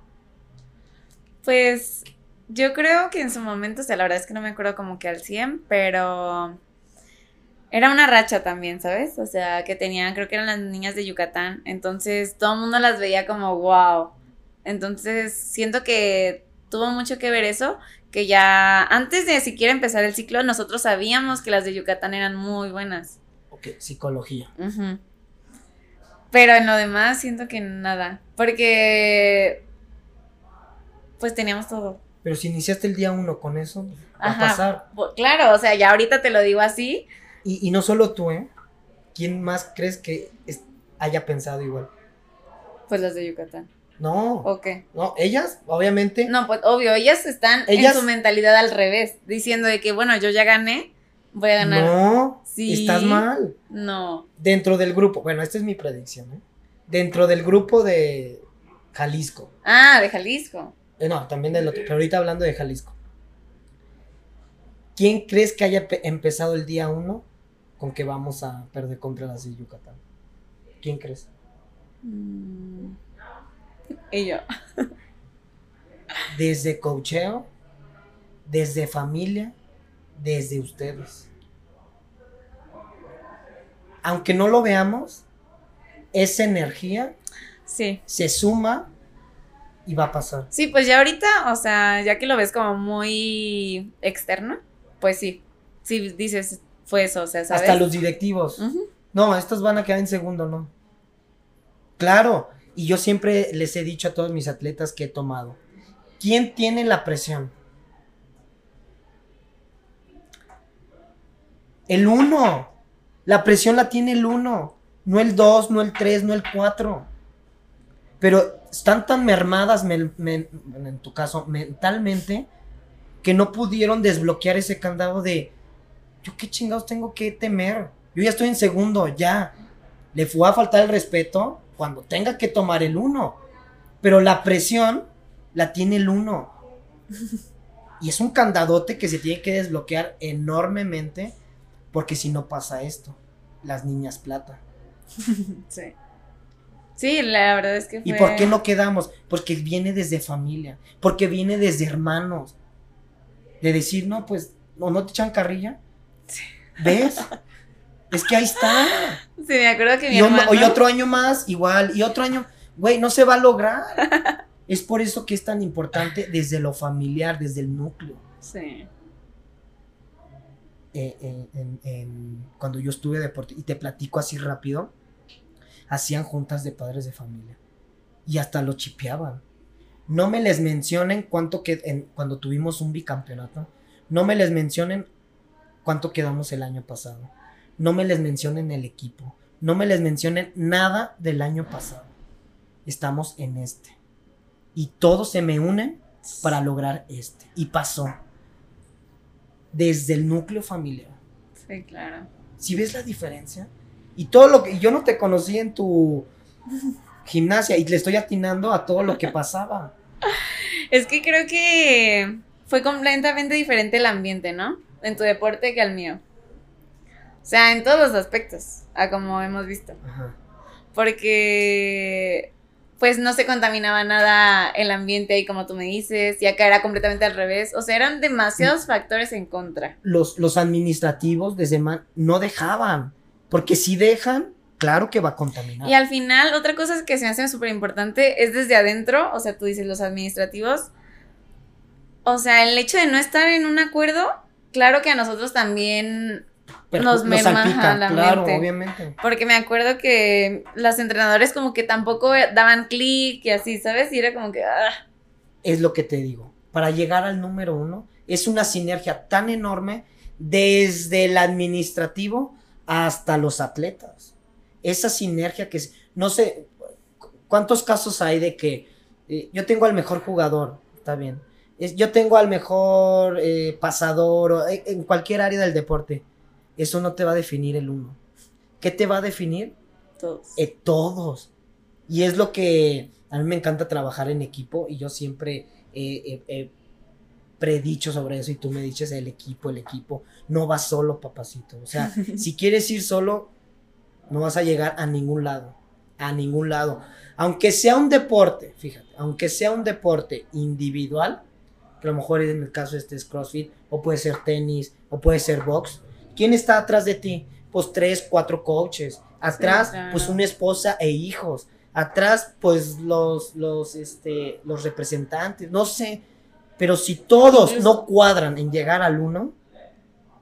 Pues yo creo que en su momento, o sea, la verdad es que no me acuerdo como que al 100, pero era una racha también, ¿sabes? O sea, que tenían, creo que eran las niñas de Yucatán, entonces todo el mundo las veía como wow. Entonces siento que tuvo mucho que ver eso, que ya antes de siquiera empezar el ciclo, nosotros sabíamos que las de Yucatán eran muy buenas. Ok, psicología. Ujú. Pero en lo demás siento que nada, porque pues teníamos todo. Pero si iniciaste el día uno con eso, va a pasar. Claro, o sea, ya ahorita te lo digo así. Y, y no solo tú, ¿eh? ¿Quién más crees que es- haya pensado igual? Pues las de Yucatán. No, ¿O qué? no, ellas, obviamente. No, pues obvio, ellas están Ellas- en su mentalidad al revés, diciendo de que, bueno, yo ya gané, voy a ganar. No, Sí. estás mal. No. Dentro del grupo, bueno, esta es mi predicción, ¿eh? Dentro del grupo de Jalisco. Ah, de Jalisco. Eh, no, también del otro, pero ahorita hablando de Jalisco. ¿Quién crees que haya pe- empezado el día uno con que vamos a perder contra las de Yucatán? ¿Quién crees? Mm. Y yo. Desde cocheo, desde familia, desde ustedes. aunque no lo veamos, esa energía Sí. se suma y va a pasar. Sí, pues ya ahorita, o sea, ya que lo ves como muy externo, pues sí. Sí, dices, fue eso, o sea, ¿sabes? Hasta los directivos. No, estos van a quedar en segundo, ¿no? Claro, y yo siempre les he dicho a todos mis atletas que he tomado, ¿quién tiene la presión? El uno. La presión la tiene el uno, no el dos, no el tres, no el cuatro. Pero están tan mermadas, en tu caso, mentalmente, que no pudieron desbloquear ese candado de, yo qué chingados tengo que temer. Yo ya estoy en segundo, ya. Le fue a faltar el respeto cuando tenga que tomar el uno. Pero la presión la tiene el uno. Y es un candadote que se tiene que desbloquear enormemente porque si no pasa esto, las niñas plata. Sí. Sí, la verdad es que fue... ¿Y por qué no quedamos? Porque viene desde familia, porque viene desde hermanos. De decir, no, pues, no, no te echan carrilla. ¿Ves? es que ahí está. Sí, me acuerdo que mi Y, hermano... y otro año más, igual, y otro año, güey, no se va a lograr. es por eso que es tan importante desde lo familiar, desde el núcleo. Sí. Eh, en- en- en- cuando yo estuve deporte, y te platico así rápido, hacían juntas de padres de familia. Y hasta lo chipeaban. No me les mencionen cuánto que en- cuando tuvimos un bicampeonato. No me les mencionen cuánto quedamos el año pasado. No me les mencionen el equipo. No me les mencionen nada del año pasado. Estamos en este. Y todos se me unen para lograr este. Y pasó. Desde el núcleo familiar. Sí, claro. Si ves la diferencia. Y todo lo que. Yo no te conocí en tu gimnasia y le estoy atinando a todo lo que pasaba. Es que creo que fue completamente diferente el ambiente, ¿no? En tu deporte que al mío. O sea, en todos los aspectos, a como hemos visto. Ajá. Porque, pues, no se contaminaba nada el ambiente ahí, como tú me dices, y acá era completamente al revés. O sea, eran demasiados factores en contra. Los, los administrativos desde man- no dejaban. Porque si dejan, claro que va a contaminar. Y al final, otra cosa que se me hace súper importante es desde adentro, o sea, tú dices los administrativos. O sea, el hecho de no estar en un acuerdo, claro que a nosotros también nos merma, ajá, la claro, mente. obviamente. Porque me acuerdo que los entrenadores como que tampoco daban clic y así, ¿sabes? Y era como que... ah, Es lo que te digo. Para llegar al número uno, es una sinergia tan enorme desde el administrativo hasta los atletas. Esa sinergia que es, no sé, cu- ¿cuántos casos hay de que eh, yo tengo al mejor jugador? Está bien. Es- yo tengo al mejor eh, pasador o, eh, en cualquier área del deporte. Eso no te va a definir el uno. ¿Qué te va a definir? todos. Eh, todos. Y es lo que a mí me encanta trabajar en equipo y yo siempre he, predicho sobre eso y tú me dices el equipo, el equipo. No vas solo, papacito. O sea, si quieres ir solo, no vas a llegar a ningún lado. A ningún lado. Aunque sea un deporte, fíjate, aunque sea un deporte individual, que a lo mejor en el caso este es CrossFit, o puede ser tenis, o puede ser box. ¿Quién está atrás de ti? Pues tres, cuatro coaches. Atrás, claro. pues una esposa e hijos. Atrás, pues los, los, este, los representantes. No sé. Pero si todos Incluso- no cuadran en llegar al uno,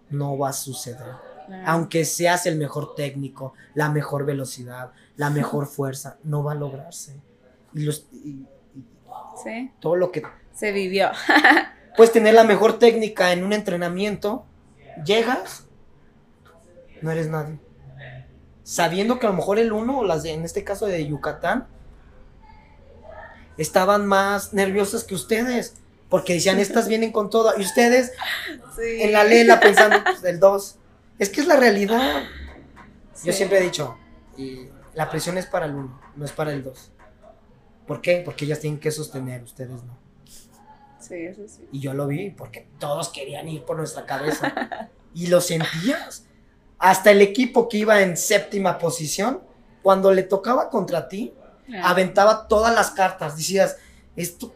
no va a suceder. Claro. Aunque seas el mejor técnico, la mejor velocidad, la mejor fuerza, no va a lograrse. Y, los, y- y Sí, todo lo que se vivió. puedes tener la mejor técnica en un entrenamiento, llegas, no eres nadie. Sabiendo que a lo mejor el uno, o las de, en este caso de Yucatán, estaban más nerviosas que ustedes. Porque decían, estas vienen con todo. Y ustedes Sí. en la lela pensando, pues, el 2. Es que es la realidad. Yo siempre he dicho, y la presión es para el 1, no es para el 2. ¿Por qué? Porque ellas tienen que sostener, ustedes no. Sí. Y yo lo vi porque todos querían ir por nuestra cabeza. y lo sentías. Hasta el equipo que iba en séptima posición, cuando le tocaba contra ti, Claro. aventaba todas las cartas. Decías, ¿esto,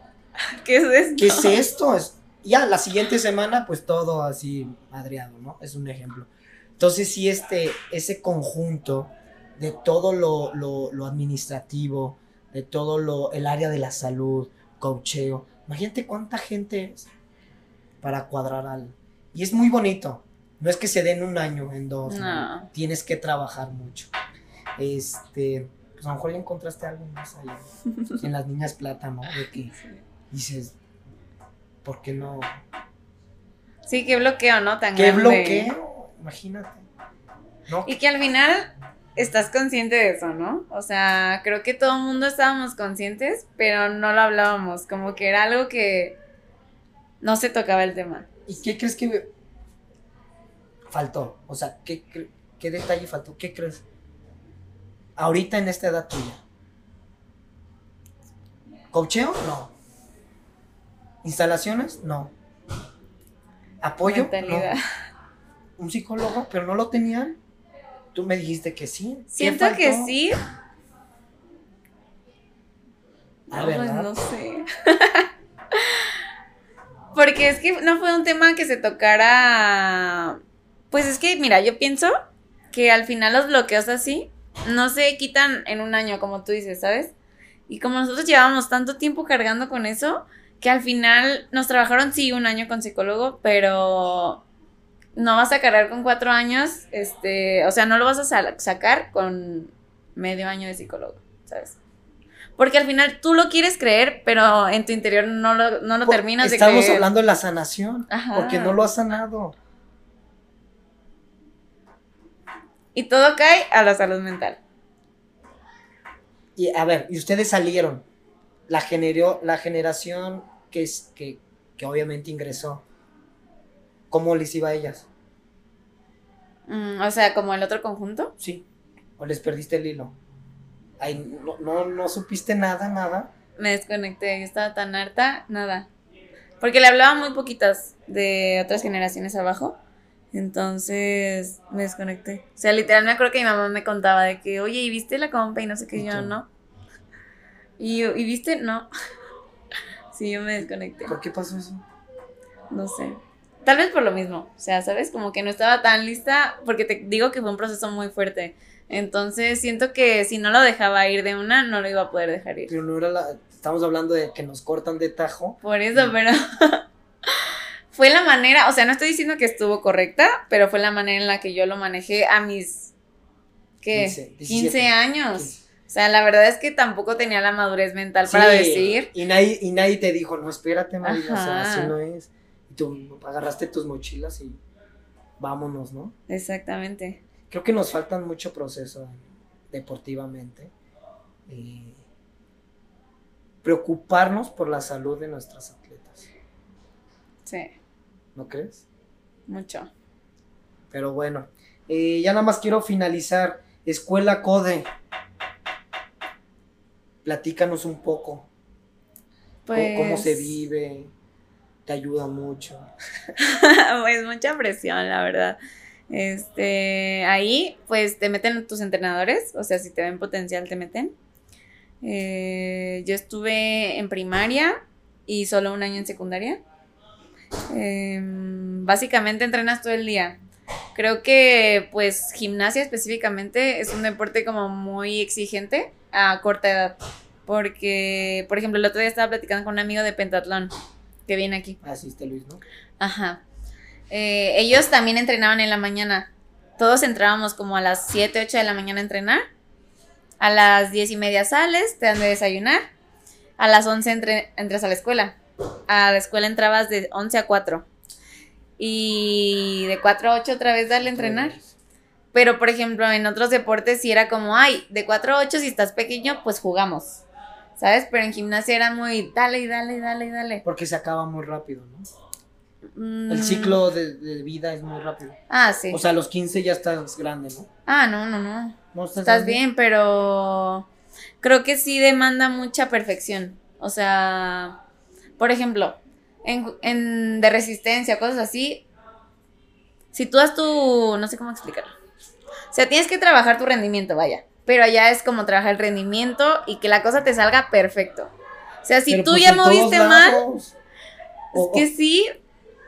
¿Qué es esto? ¿qué es esto? Es- ya, la siguiente semana, pues todo así madreado, ¿no? Es un ejemplo. Entonces, sí, este, ese conjunto de todo lo, lo, lo administrativo, de todo lo, el área de la salud, cocheo, imagínate cuánta gente es para cuadrar algo. Y es muy bonito. No es que se den un año, en dos. ¿no? No. Tienes que trabajar mucho. Este, pues a lo mejor ya encontraste algo más ahí. en las niñas plata, ¿no? De que dices, ¿por qué no? Sí, qué bloqueo, ¿no? Tan ¿Qué grande. bloqueo? Imagínate. ¿No? Y que al final estás consciente de eso, ¿no? O sea, creo que todo el mundo estábamos conscientes, pero no lo hablábamos, como que era algo que no se tocaba el tema. ¿Y qué crees que faltó? O sea, ¿qué, cre- qué detalle faltó? ¿Qué crees? Ahorita en esta edad tuya. ¿Cocheo? No. ¿Instalaciones? No. ¿Apoyo? Mentalidad. No. ¿Un psicólogo? ¿Pero no lo tenían? Tú me dijiste que sí. ¿Qué Siento que sí. Ah, No, pues no sé. Porque es que no fue un tema que se tocara. Pues es que, mira, yo pienso que al final los bloqueos así no se quitan en un año, como tú dices, ¿sabes? Y como nosotros llevábamos tanto tiempo cargando con eso, que al final nos trabajaron, sí, un año con psicólogo, pero no vas a cargar con cuatro años, este, o sea, no lo vas a sa- sacar con medio año de psicólogo, ¿sabes? Porque al final tú lo quieres creer, pero en tu interior no lo, no lo terminas de Estamos creer. hablando de la sanación. Ajá. Porque no lo has sanado. Y todo cae a la salud mental. Y a ver, y ustedes salieron. La generó, la generación que es, que, que obviamente ingresó. ¿Cómo les iba a ellas? Mm, o sea, como el otro conjunto. Sí. ¿O les perdiste el hilo? Ay, no, no, no supiste nada, nada. Me desconecté, yo estaba tan harta, nada. Porque le hablaba muy poquitas de otras generaciones abajo. Entonces me desconecté. O sea, literal me acuerdo que mi mamá me contaba de que, oye, ¿y viste la compa? Y no sé qué, ¿Y yo no. Y, ¿y viste? No. sí, yo me desconecté. ¿Por qué pasó eso? No sé. Tal vez por lo mismo. O sea, ¿sabes? Como que no estaba tan lista. Porque te digo que fue un proceso muy fuerte. Entonces siento que si no lo dejaba ir de una, no lo iba a poder dejar ir. Pero no era la. Estamos hablando de que nos cortan de tajo. Por eso, pero fue la manera, o sea, no estoy diciendo que estuvo correcta, pero fue la manera en la que yo lo manejé a mis, ¿qué? 15, 15, 17. años. O sea, la verdad es que tampoco tenía la madurez mental para decir, Y nadie, y nadie te dijo, no, espérate, María, o sea, así no es. Tú agarraste tus mochilas y vámonos, ¿no? exactamente. Creo que nos faltan mucho proceso deportivamente. Y preocuparnos por la salud de nuestras atletas, Sí, ¿no crees? mucho. Pero bueno, eh, ya nada más quiero finalizar. Escuela Code. Platícanos un poco. co- Pues, ¿Cómo se vive? Te ayuda mucho. pues mucha presión, la verdad. Este, ahí, pues te meten tus entrenadores, o sea, si te ven potencial, te meten. Eh, yo estuve en primaria y solo un año en secundaria. Em, básicamente entrenas todo el día. Creo que, pues, gimnasia específicamente es un deporte como muy exigente a corta edad. Porque, por ejemplo, el otro día estaba platicando con un amigo de pentatlón que viene aquí. Asiste Luis, ¿no? Ajá. Eh, ellos también entrenaban en la mañana. Todos entrábamos como a las 7, 8 de la mañana a entrenar. A las 10 y media sales, te dan de desayunar. A las 11 entre- entras a la escuela. A la escuela entrabas de 11 a 4. Y de 4 a 8 otra vez darle a entrenar. Pero, por ejemplo, en otros deportes sí era como, ay, de 4 a 8 si estás pequeño, pues jugamos. ¿Sabes? Pero en gimnasia era muy, dale y dale y dale y dale. Porque se acaba muy rápido, ¿no? Mm. El ciclo de, de vida es muy rápido. Ah, sí. O sea, a los 15 ya estás grande, ¿no? ah, no, no, no. ¿No estás, bien, pero creo que sí demanda mucha perfección. O sea, por ejemplo, en, en de resistencia, cosas así, si tú das tu, no sé cómo explicarlo. O sea, tienes que trabajar tu rendimiento, vaya. Pero allá es como trabajar el rendimiento y que la cosa te salga perfecto. O sea, si Pero, tú pues, ya moviste mal, lados. es que sí,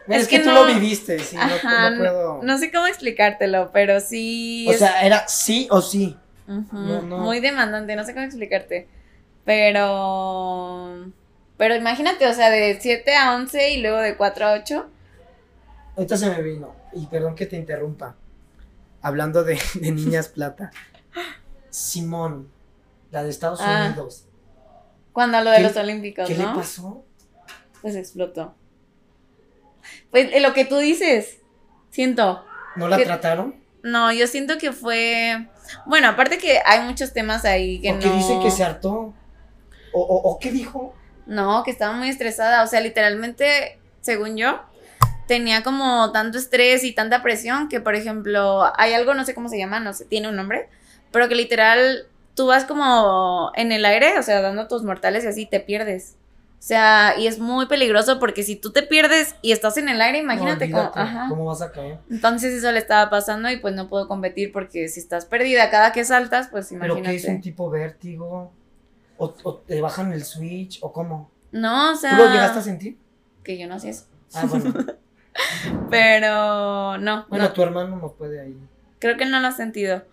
Bueno, Es es, que, que tú no- lo viviste, sí, no- Ajá, no, puedo. No sé cómo explicártelo, pero sí. o es- sea, era sí o sí. No, no. Muy demandante, no sé cómo explicarte. Pero. Pero imagínate, o sea, de 7 a 11 y luego de 4 a 8. Ahorita se me vino, y perdón que te interrumpa. Hablando de, de niñas plata. Simón, la de Estados Ah. Unidos. Cuando lo de ¿Qué- los Olímpicos, ¿Qué ¿no? le pasó? Pues explotó. Pues eh, lo que tú dices, siento. ¿No la ¿Qué- trataron? No, yo siento que fue. Bueno, aparte que hay muchos temas ahí que Porque no. dice que se hartó. O, o, o qué dijo? No, que estaba muy estresada. O sea, literalmente, según yo, tenía como tanto estrés y tanta presión que, por ejemplo, hay algo, no sé cómo se llama, no sé, tiene un nombre, pero que literal tú vas como en el aire, o sea, dando tus mortales y así te pierdes. O sea, y es muy peligroso porque si tú te pierdes y estás en el aire, imagínate No, cómo. Ajá. ¿Cómo vas a caer? Entonces eso le estaba pasando y pues no puedo competir porque si estás perdida cada que saltas, pues ¿Pero imagínate. qué es un tipo vértigo? ¿O, o te bajan el switch? ¿O cómo? No, o ¿Tú sea. lo llegaste a sentir? Que yo no hacía eso. Ah, bueno. Pero no, Bueno, no, tu hermano no puede ahí. creo que no lo ha sentido.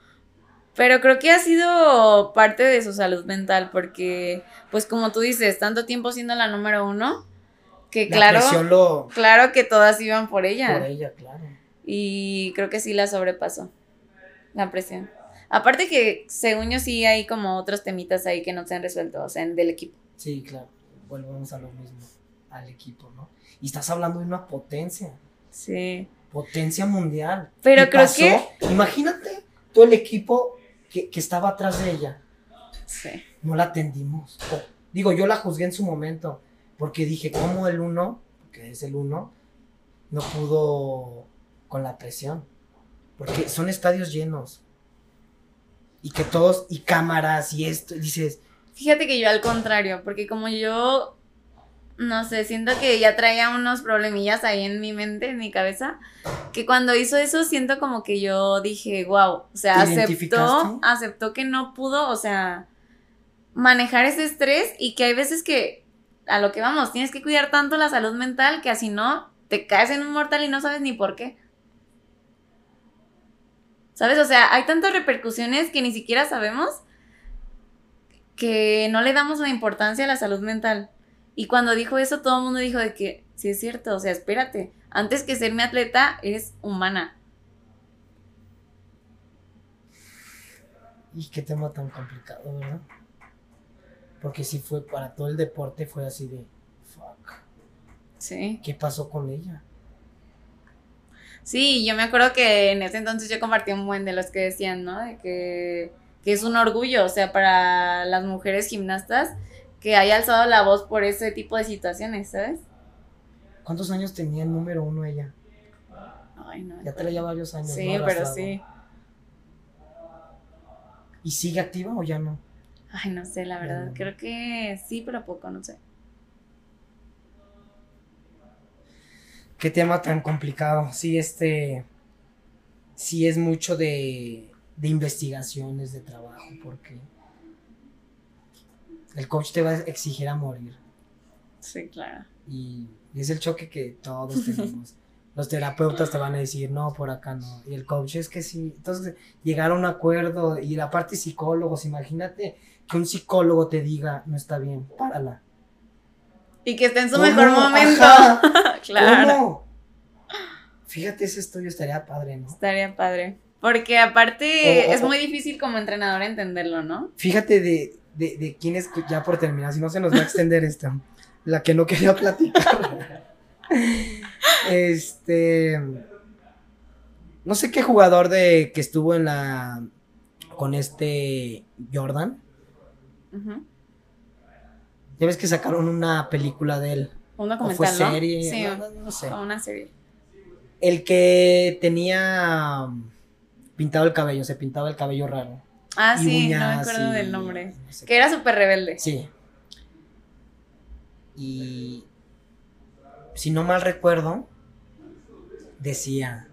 Pero creo que ha sido parte de su salud mental porque, pues como tú dices, tanto tiempo siendo la número uno, que La claro, lo... claro que todas iban por ella. Por ella, claro. Y creo que sí la sobrepasó, la presión. Aparte que, según yo, sí hay como otros temitas ahí que no se han resuelto, o sea, en- del equipo. Sí, claro. Volvemos a lo mismo. Al equipo, ¿no? Y estás hablando de una potencia. Sí. Potencia mundial. Pero Y creo pasó- que- Imagínate todo el equipo que, que estaba atrás de ella. Sí. No la atendimos. O- digo, yo la juzgué en su momento. Porque dije, ¿cómo el uno, que es el uno, no pudo con la presión? Porque son estadios llenos. Y que todos, y cámaras y esto, y dices, Fíjate que yo al contrario, porque como yo, no sé, siento que ya traía unos problemillas ahí en mi mente, en mi cabeza, que cuando hizo eso siento como que yo dije, wow, o sea, ¿Te aceptó, aceptó que no pudo, o sea, manejar ese estrés y que hay veces que, a lo que vamos, tienes que cuidar tanto la salud mental que así no, te caes en un mortal y no sabes ni por qué. ¿Sabes? O sea, hay tantas repercusiones que ni siquiera sabemos que no le damos la importancia a la salud mental. Y cuando dijo eso, todo el mundo dijo de que, sí es cierto, o sea, espérate, antes que ser mi atleta, eres humana. y qué tema tan complicado, ¿verdad? Porque si fue para todo el deporte, fue así de, fuck, Sí. ¿qué pasó con ella? Sí, yo me acuerdo que en ese entonces yo compartí un buen de los que decían, ¿no? De que, que es un orgullo, o sea, para las mujeres gimnastas que haya alzado la voz por ese tipo de situaciones, ¿sabes? ¿Cuántos años tenía el número uno ella? Ay, no. Ya traía varios años. Sí, ¿no? pero sí. ¿Y sigue activa o ya no? Ay, no sé, la verdad. Creo que sí, pero poco, no sé. Qué tema tan complicado. Sí, este. Sí, es mucho de, de investigaciones, de trabajo, porque el coach te va a exigir a morir. Sí, claro. Y, y es el choque que todos tenemos. Los terapeutas te van a decir, no, por acá no. Y el coach es que sí. Entonces, llegar a un acuerdo. Y la parte psicólogos, imagínate que un psicólogo te diga, no está bien, párala. Y que esté en su ¿Cómo? mejor momento. Claro. ¿Cómo? Fíjate, ese estudio estaría padre, ¿no? Estaría padre. Porque aparte O- o- es muy difícil como entrenador entenderlo, ¿no? Fíjate de, de, de quién es, ya por terminar, si no se nos va a extender esta, la que no quería platicar. este, no sé qué jugador de que estuvo en la, con este Jordan, ya ves que sacaron una película de él, Un o fue ¿no? serie, Sí, no, sé. o una serie. El que tenía um, pintado el cabello, se pintaba el cabello raro. Ah, y sí, no me acuerdo y del nombre. no sé Que era súper rebelde. Sí. Y si no mal recuerdo, decía,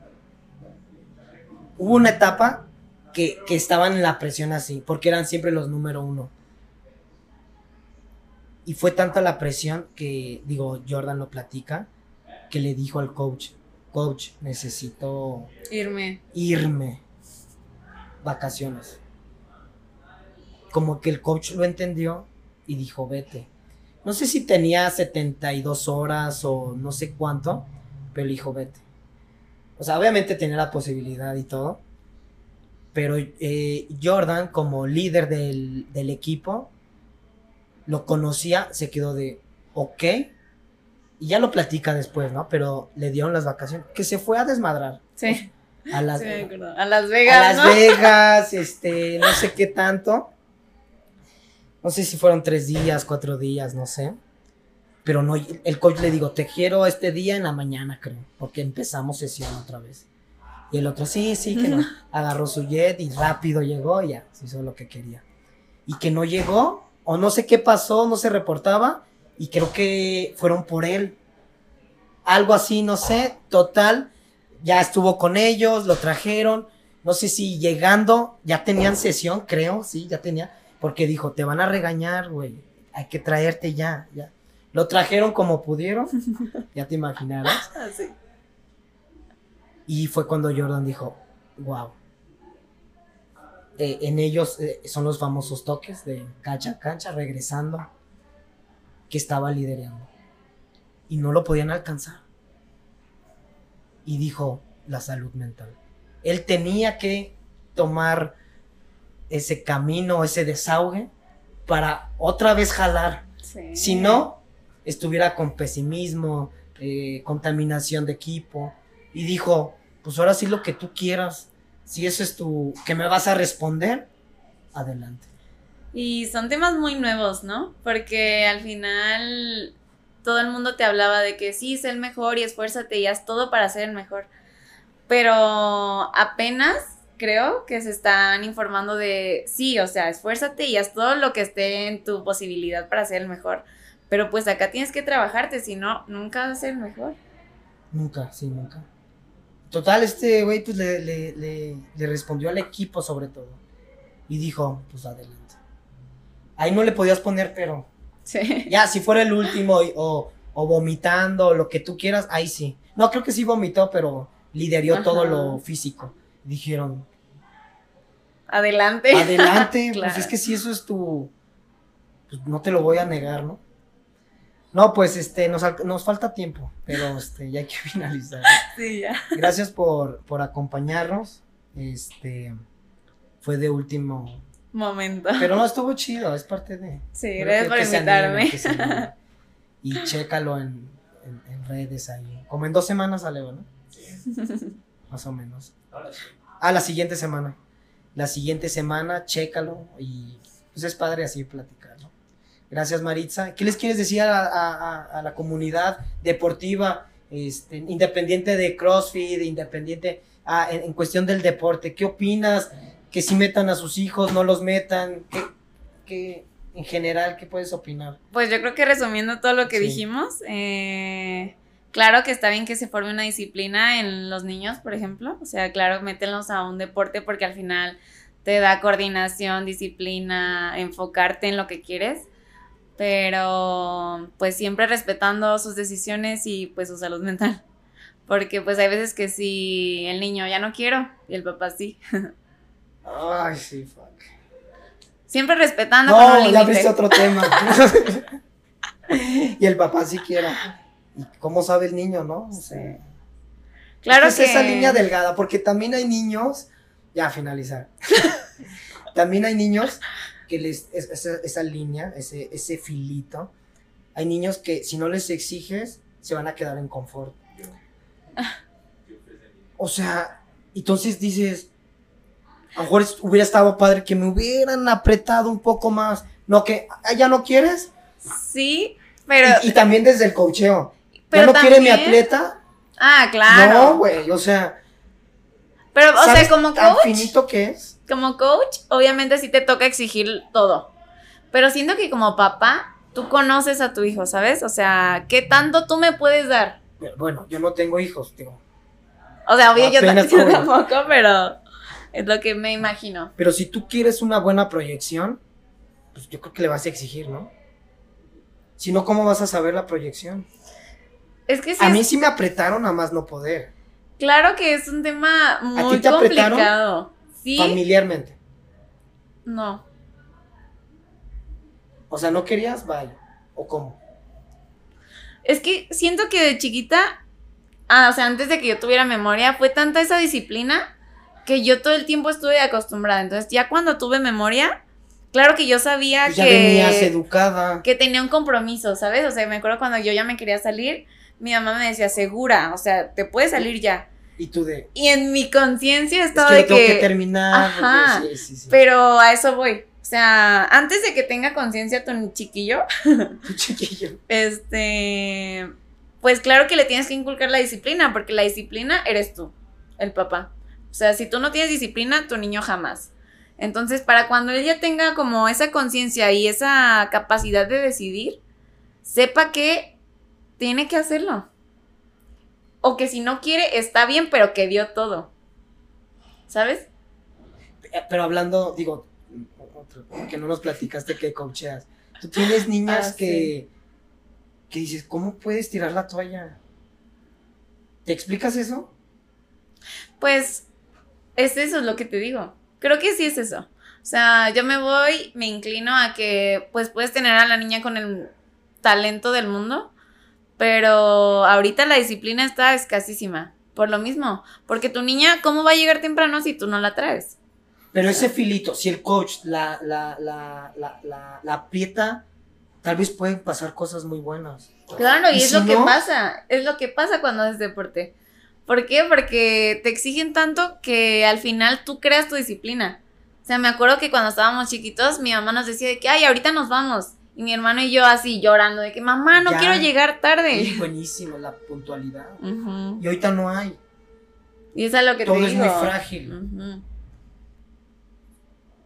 hubo una etapa que, que estaban en la presión así, porque eran siempre los número uno. Y fue tanta la presión que, digo, Jordan lo platica, que le dijo al coach, coach, necesito Irme. irme, vacaciones. Como que el coach lo entendió y dijo, vete. No sé si tenía 72 horas o no sé cuánto, pero le dijo, vete. O sea, obviamente tenía la posibilidad y todo. Pero eh, Jordan, como líder del, del equipo, lo conocía, se quedó de, ok. Y ya lo platica después, ¿no? Pero le dieron las vacaciones. Que se fue a desmadrar. Sí. A las, Sí. A Las Vegas, a Las ¿no? Vegas, este, no sé qué tanto. No sé si fueron tres días, cuatro días, no sé. Pero no, el coach le digo, te quiero este día en la mañana, creo, porque empezamos sesión otra vez. Y el otro, sí, sí, que no. Agarró su jet y rápido llegó y ya, se hizo lo que quería. Y que no llegó, o no sé qué pasó, no se reportaba, y creo que fueron por él. Algo así, no sé, total, ya estuvo con ellos, lo trajeron, no sé si llegando, ya tenían sesión, creo, sí, ya tenía, porque dijo, te van a regañar, güey, hay que traerte ya, ya. Lo trajeron como pudieron, ya te imaginarás. Ah, sí. Y fue cuando Jordan dijo, wow. Eh, en ellos eh, son los famosos toques de cancha a cancha, regresando, que estaba liderando. Y no lo podían alcanzar. Y dijo, la salud mental. Él tenía que tomar ese camino, ese desahogue, para otra vez jalar. Sí. Si no, estuviera con pesimismo, eh, contaminación de equipo. Y dijo, pues ahora sí lo que tú quieras. Si eso es tu, que me vas a responder, adelante. Y son temas muy nuevos, ¿no? Porque al final todo el mundo te hablaba de que sí, sé el mejor y esfuérzate y haz todo para ser el mejor. Pero apenas creo que se están informando de sí, o sea, esfuérzate y haz todo lo que esté en tu posibilidad para ser el mejor. Pero pues acá tienes que trabajarte, si no, nunca vas a ser el mejor. Nunca, sí, nunca. Total, este güey pues le, le, le, le respondió al equipo sobre todo. Y dijo, pues adelante. Ahí no le podías poner pero. Sí. Ya, si fuera el último o, o vomitando lo que tú quieras, ahí sí. No, creo que sí vomitó, pero liderió Ajá. todo lo físico. Dijeron, Adelante. adelante, Claro. pues es que si eso es tu, pues no te lo voy a negar, ¿no? No, pues este, nos, nos falta tiempo, pero este, ya hay que finalizar. Sí, ya. Gracias por, por acompañarnos. Este, fue de último, Momento. pero no, estuvo chido, es parte de... Sí, gracias por invitarme. anime. Y chécalo en, en- en redes ahí. Como en dos semanas sale, ¿no? Más o menos. Ah, la siguiente semana. La siguiente semana, chécalo y pues es padre así platicar, ¿no? Gracias Maritza. ¿Qué les quieres decir a, a- a- a la comunidad deportiva, este, independiente de CrossFit, independiente ah, en, en cuestión del deporte? ¿Qué opinas? Que si metan a sus hijos, no los metan. ¿Qué, qué- en general, qué puedes opinar? Pues yo creo que resumiendo todo lo que Sí. dijimos, eh, claro que está bien que se forme una disciplina en los niños, por ejemplo. O sea, claro, mételos a un deporte porque al final te da coordinación, disciplina, enfocarte en lo que quieres. Pero pues siempre respetando sus decisiones y pues su salud mental. Porque pues hay veces que si el niño ya no quiero y el papá sí. Ay, sí, fuck. Siempre respetando No, ya viste otro tema. y el papá siquiera. ¿Y cómo sabe el niño, no? O sea, Claro es que esa línea delgada, porque también hay niños, ya a finalizar, también hay niños que les, es- esa, esa línea, ese, ese filito, hay niños que si no les exiges, se van a quedar en confort. O sea, entonces dices, a lo mejor hubiera estado padre que me hubieran apretado un poco más. No, que "Ah, ya no quieres. Sí, pero... y, y también desde el cocheo. ¿Ya pero no quiere mi atleta? Ah, claro. No, güey, o sea, Pero, o sea, ¿sabes como tan coach, finito que es? como coach, obviamente sí te toca exigir todo. Pero siento que como papá, tú conoces a tu hijo, ¿sabes? O sea, ¿qué tanto tú me puedes dar? Bueno, yo no tengo hijos, digo. O sea, obvio, yo, yo tampoco, pero es lo que me imagino. Pero si tú quieres una buena proyección, pues yo creo que le vas a exigir, ¿no? Si no, ¿cómo vas a saber la proyección? Es que sí A es- mí sí me apretaron a más no poder, claro que es un tema muy ti te apretaron? complicado. Sí, familiarmente. no. O sea, ¿no querías? Vaya. ¿O cómo? Es que siento que de chiquita, ah, o sea, antes de que yo tuviera memoria, fue tanta esa disciplina que yo todo el tiempo estuve acostumbrada. Entonces, ya cuando tuve memoria, claro que yo sabía Pues ya venías que, educada. que tenía un compromiso, ¿sabes? O sea, me acuerdo cuando yo ya me quería salir, mi mamá me decía, segura, o sea, te puedes salir ya. Y tú de... Y en mi conciencia Es estaba que de tengo que, que... terminar. Ajá. sí, sí, sí. Pero a eso voy. O sea, antes de que tenga conciencia tu chiquillo, Tu chiquillo. este, pues claro que le tienes que inculcar la disciplina, porque la disciplina eres tú, el papá. O sea, si tú no tienes disciplina, tu niño jamás. Entonces, para cuando ella tenga como esa conciencia y esa capacidad de decidir, sepa que tiene que hacerlo. O que si no quiere, está bien, pero que dio todo. ¿Sabes? Eh, Pero hablando, digo, otro, que no nos platicaste que coacheas. Tú tienes niñas Ah, que, que dices, ¿cómo puedes tirar la toalla? ¿Te explicas eso? Pues es eso es lo que te digo. Creo que sí es eso. O sea, yo me voy, me inclino a que pues puedes tener a la niña con el talento del mundo, pero ahorita la disciplina está escasísima. Por lo mismo, porque tu niña, ¿cómo va a llegar temprano si tú no la traes? Pero ese filito, si el coach la, la, la, la, la, aprieta, tal vez pueden pasar cosas muy buenas. Claro, y, ¿Y es si lo que pasa, es lo que pasa cuando haces deporte. ¿Por qué? Porque te exigen tanto que al final tú creas tu disciplina. O sea, me acuerdo que cuando estábamos chiquitos, mi mamá nos decía de que, ay, ahorita nos vamos. Y mi hermano y yo así llorando de que, mamá, no Ya. quiero llegar tarde. buenísimo la puntualidad. Ujú. Y ahorita no hay. Y eso es lo que Todo te es digo. muy frágil.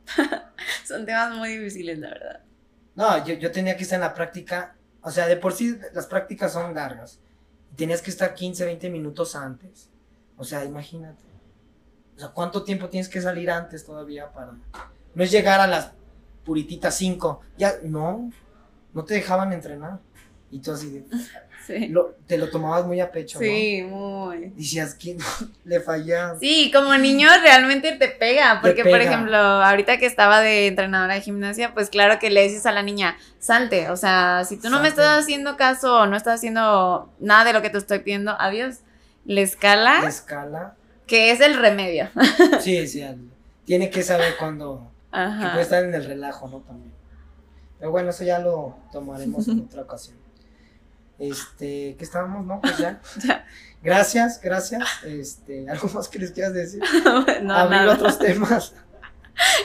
Son temas muy difíciles, la verdad. No, yo, yo tenía que estar en la práctica. O sea, de por sí las prácticas son largas. Tenías que estar 15, 20 minutos antes. O sea, imagínate. O sea, ¿cuánto tiempo tienes que salir antes todavía para... No es llegar a las purititas 5. Ya, no. No te dejaban entrenar. Y tú así de... Sí, lo- te lo tomabas muy a pecho, sí muy. ¿no? Decías, ¿quién le fallas? Sí, como niño realmente te pega, porque por pega. ejemplo, ahorita que estaba de entrenadora de gimnasia, pues claro que le dices a la niña, salte, o sea, si tú no me estás haciendo caso o no estás haciendo nada de lo que te estoy pidiendo, adiós. Le escala, La escala. que es el remedio. Sí, sí. Tiene que saber cuándo... Que Ajá. puede estar en el relajo, ¿no? También. Pero bueno, eso ya lo tomaremos en otra ocasión. Este, ¿qué estábamos, no? Pues ya. Ya. Gracias, gracias. Este, ¿algo más que les quieras decir? no, Abrir nada. otros temas.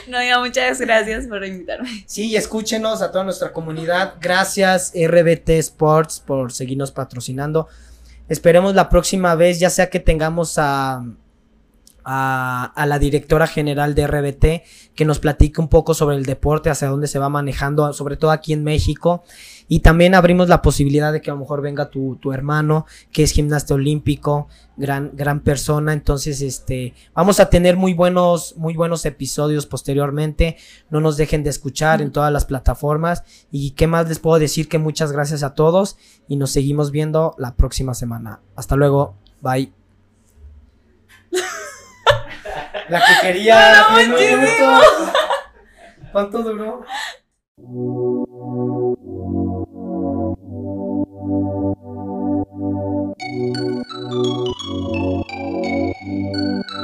No, diga, muchas gracias por invitarme. Sí, escúchenos a toda nuestra comunidad. Gracias, RBT Sports, por seguirnos patrocinando. Esperemos la próxima vez, ya sea que tengamos a, a, a la directora general de RBT, que nos platique un poco sobre el deporte, hacia dónde se va manejando, sobre todo aquí en México. Y también abrimos la posibilidad de que a lo mejor venga tu, tu hermano, que es gimnasta olímpico, gran, gran persona. Entonces, este, vamos a tener muy buenos, muy buenos episodios posteriormente. No nos dejen de escuchar en todas las plataformas. Y qué más les puedo decir que muchas gracias a todos y nos seguimos viendo la próxima semana. Hasta luego. Bye. La que quería. ¿Cuánto duró? Thank you.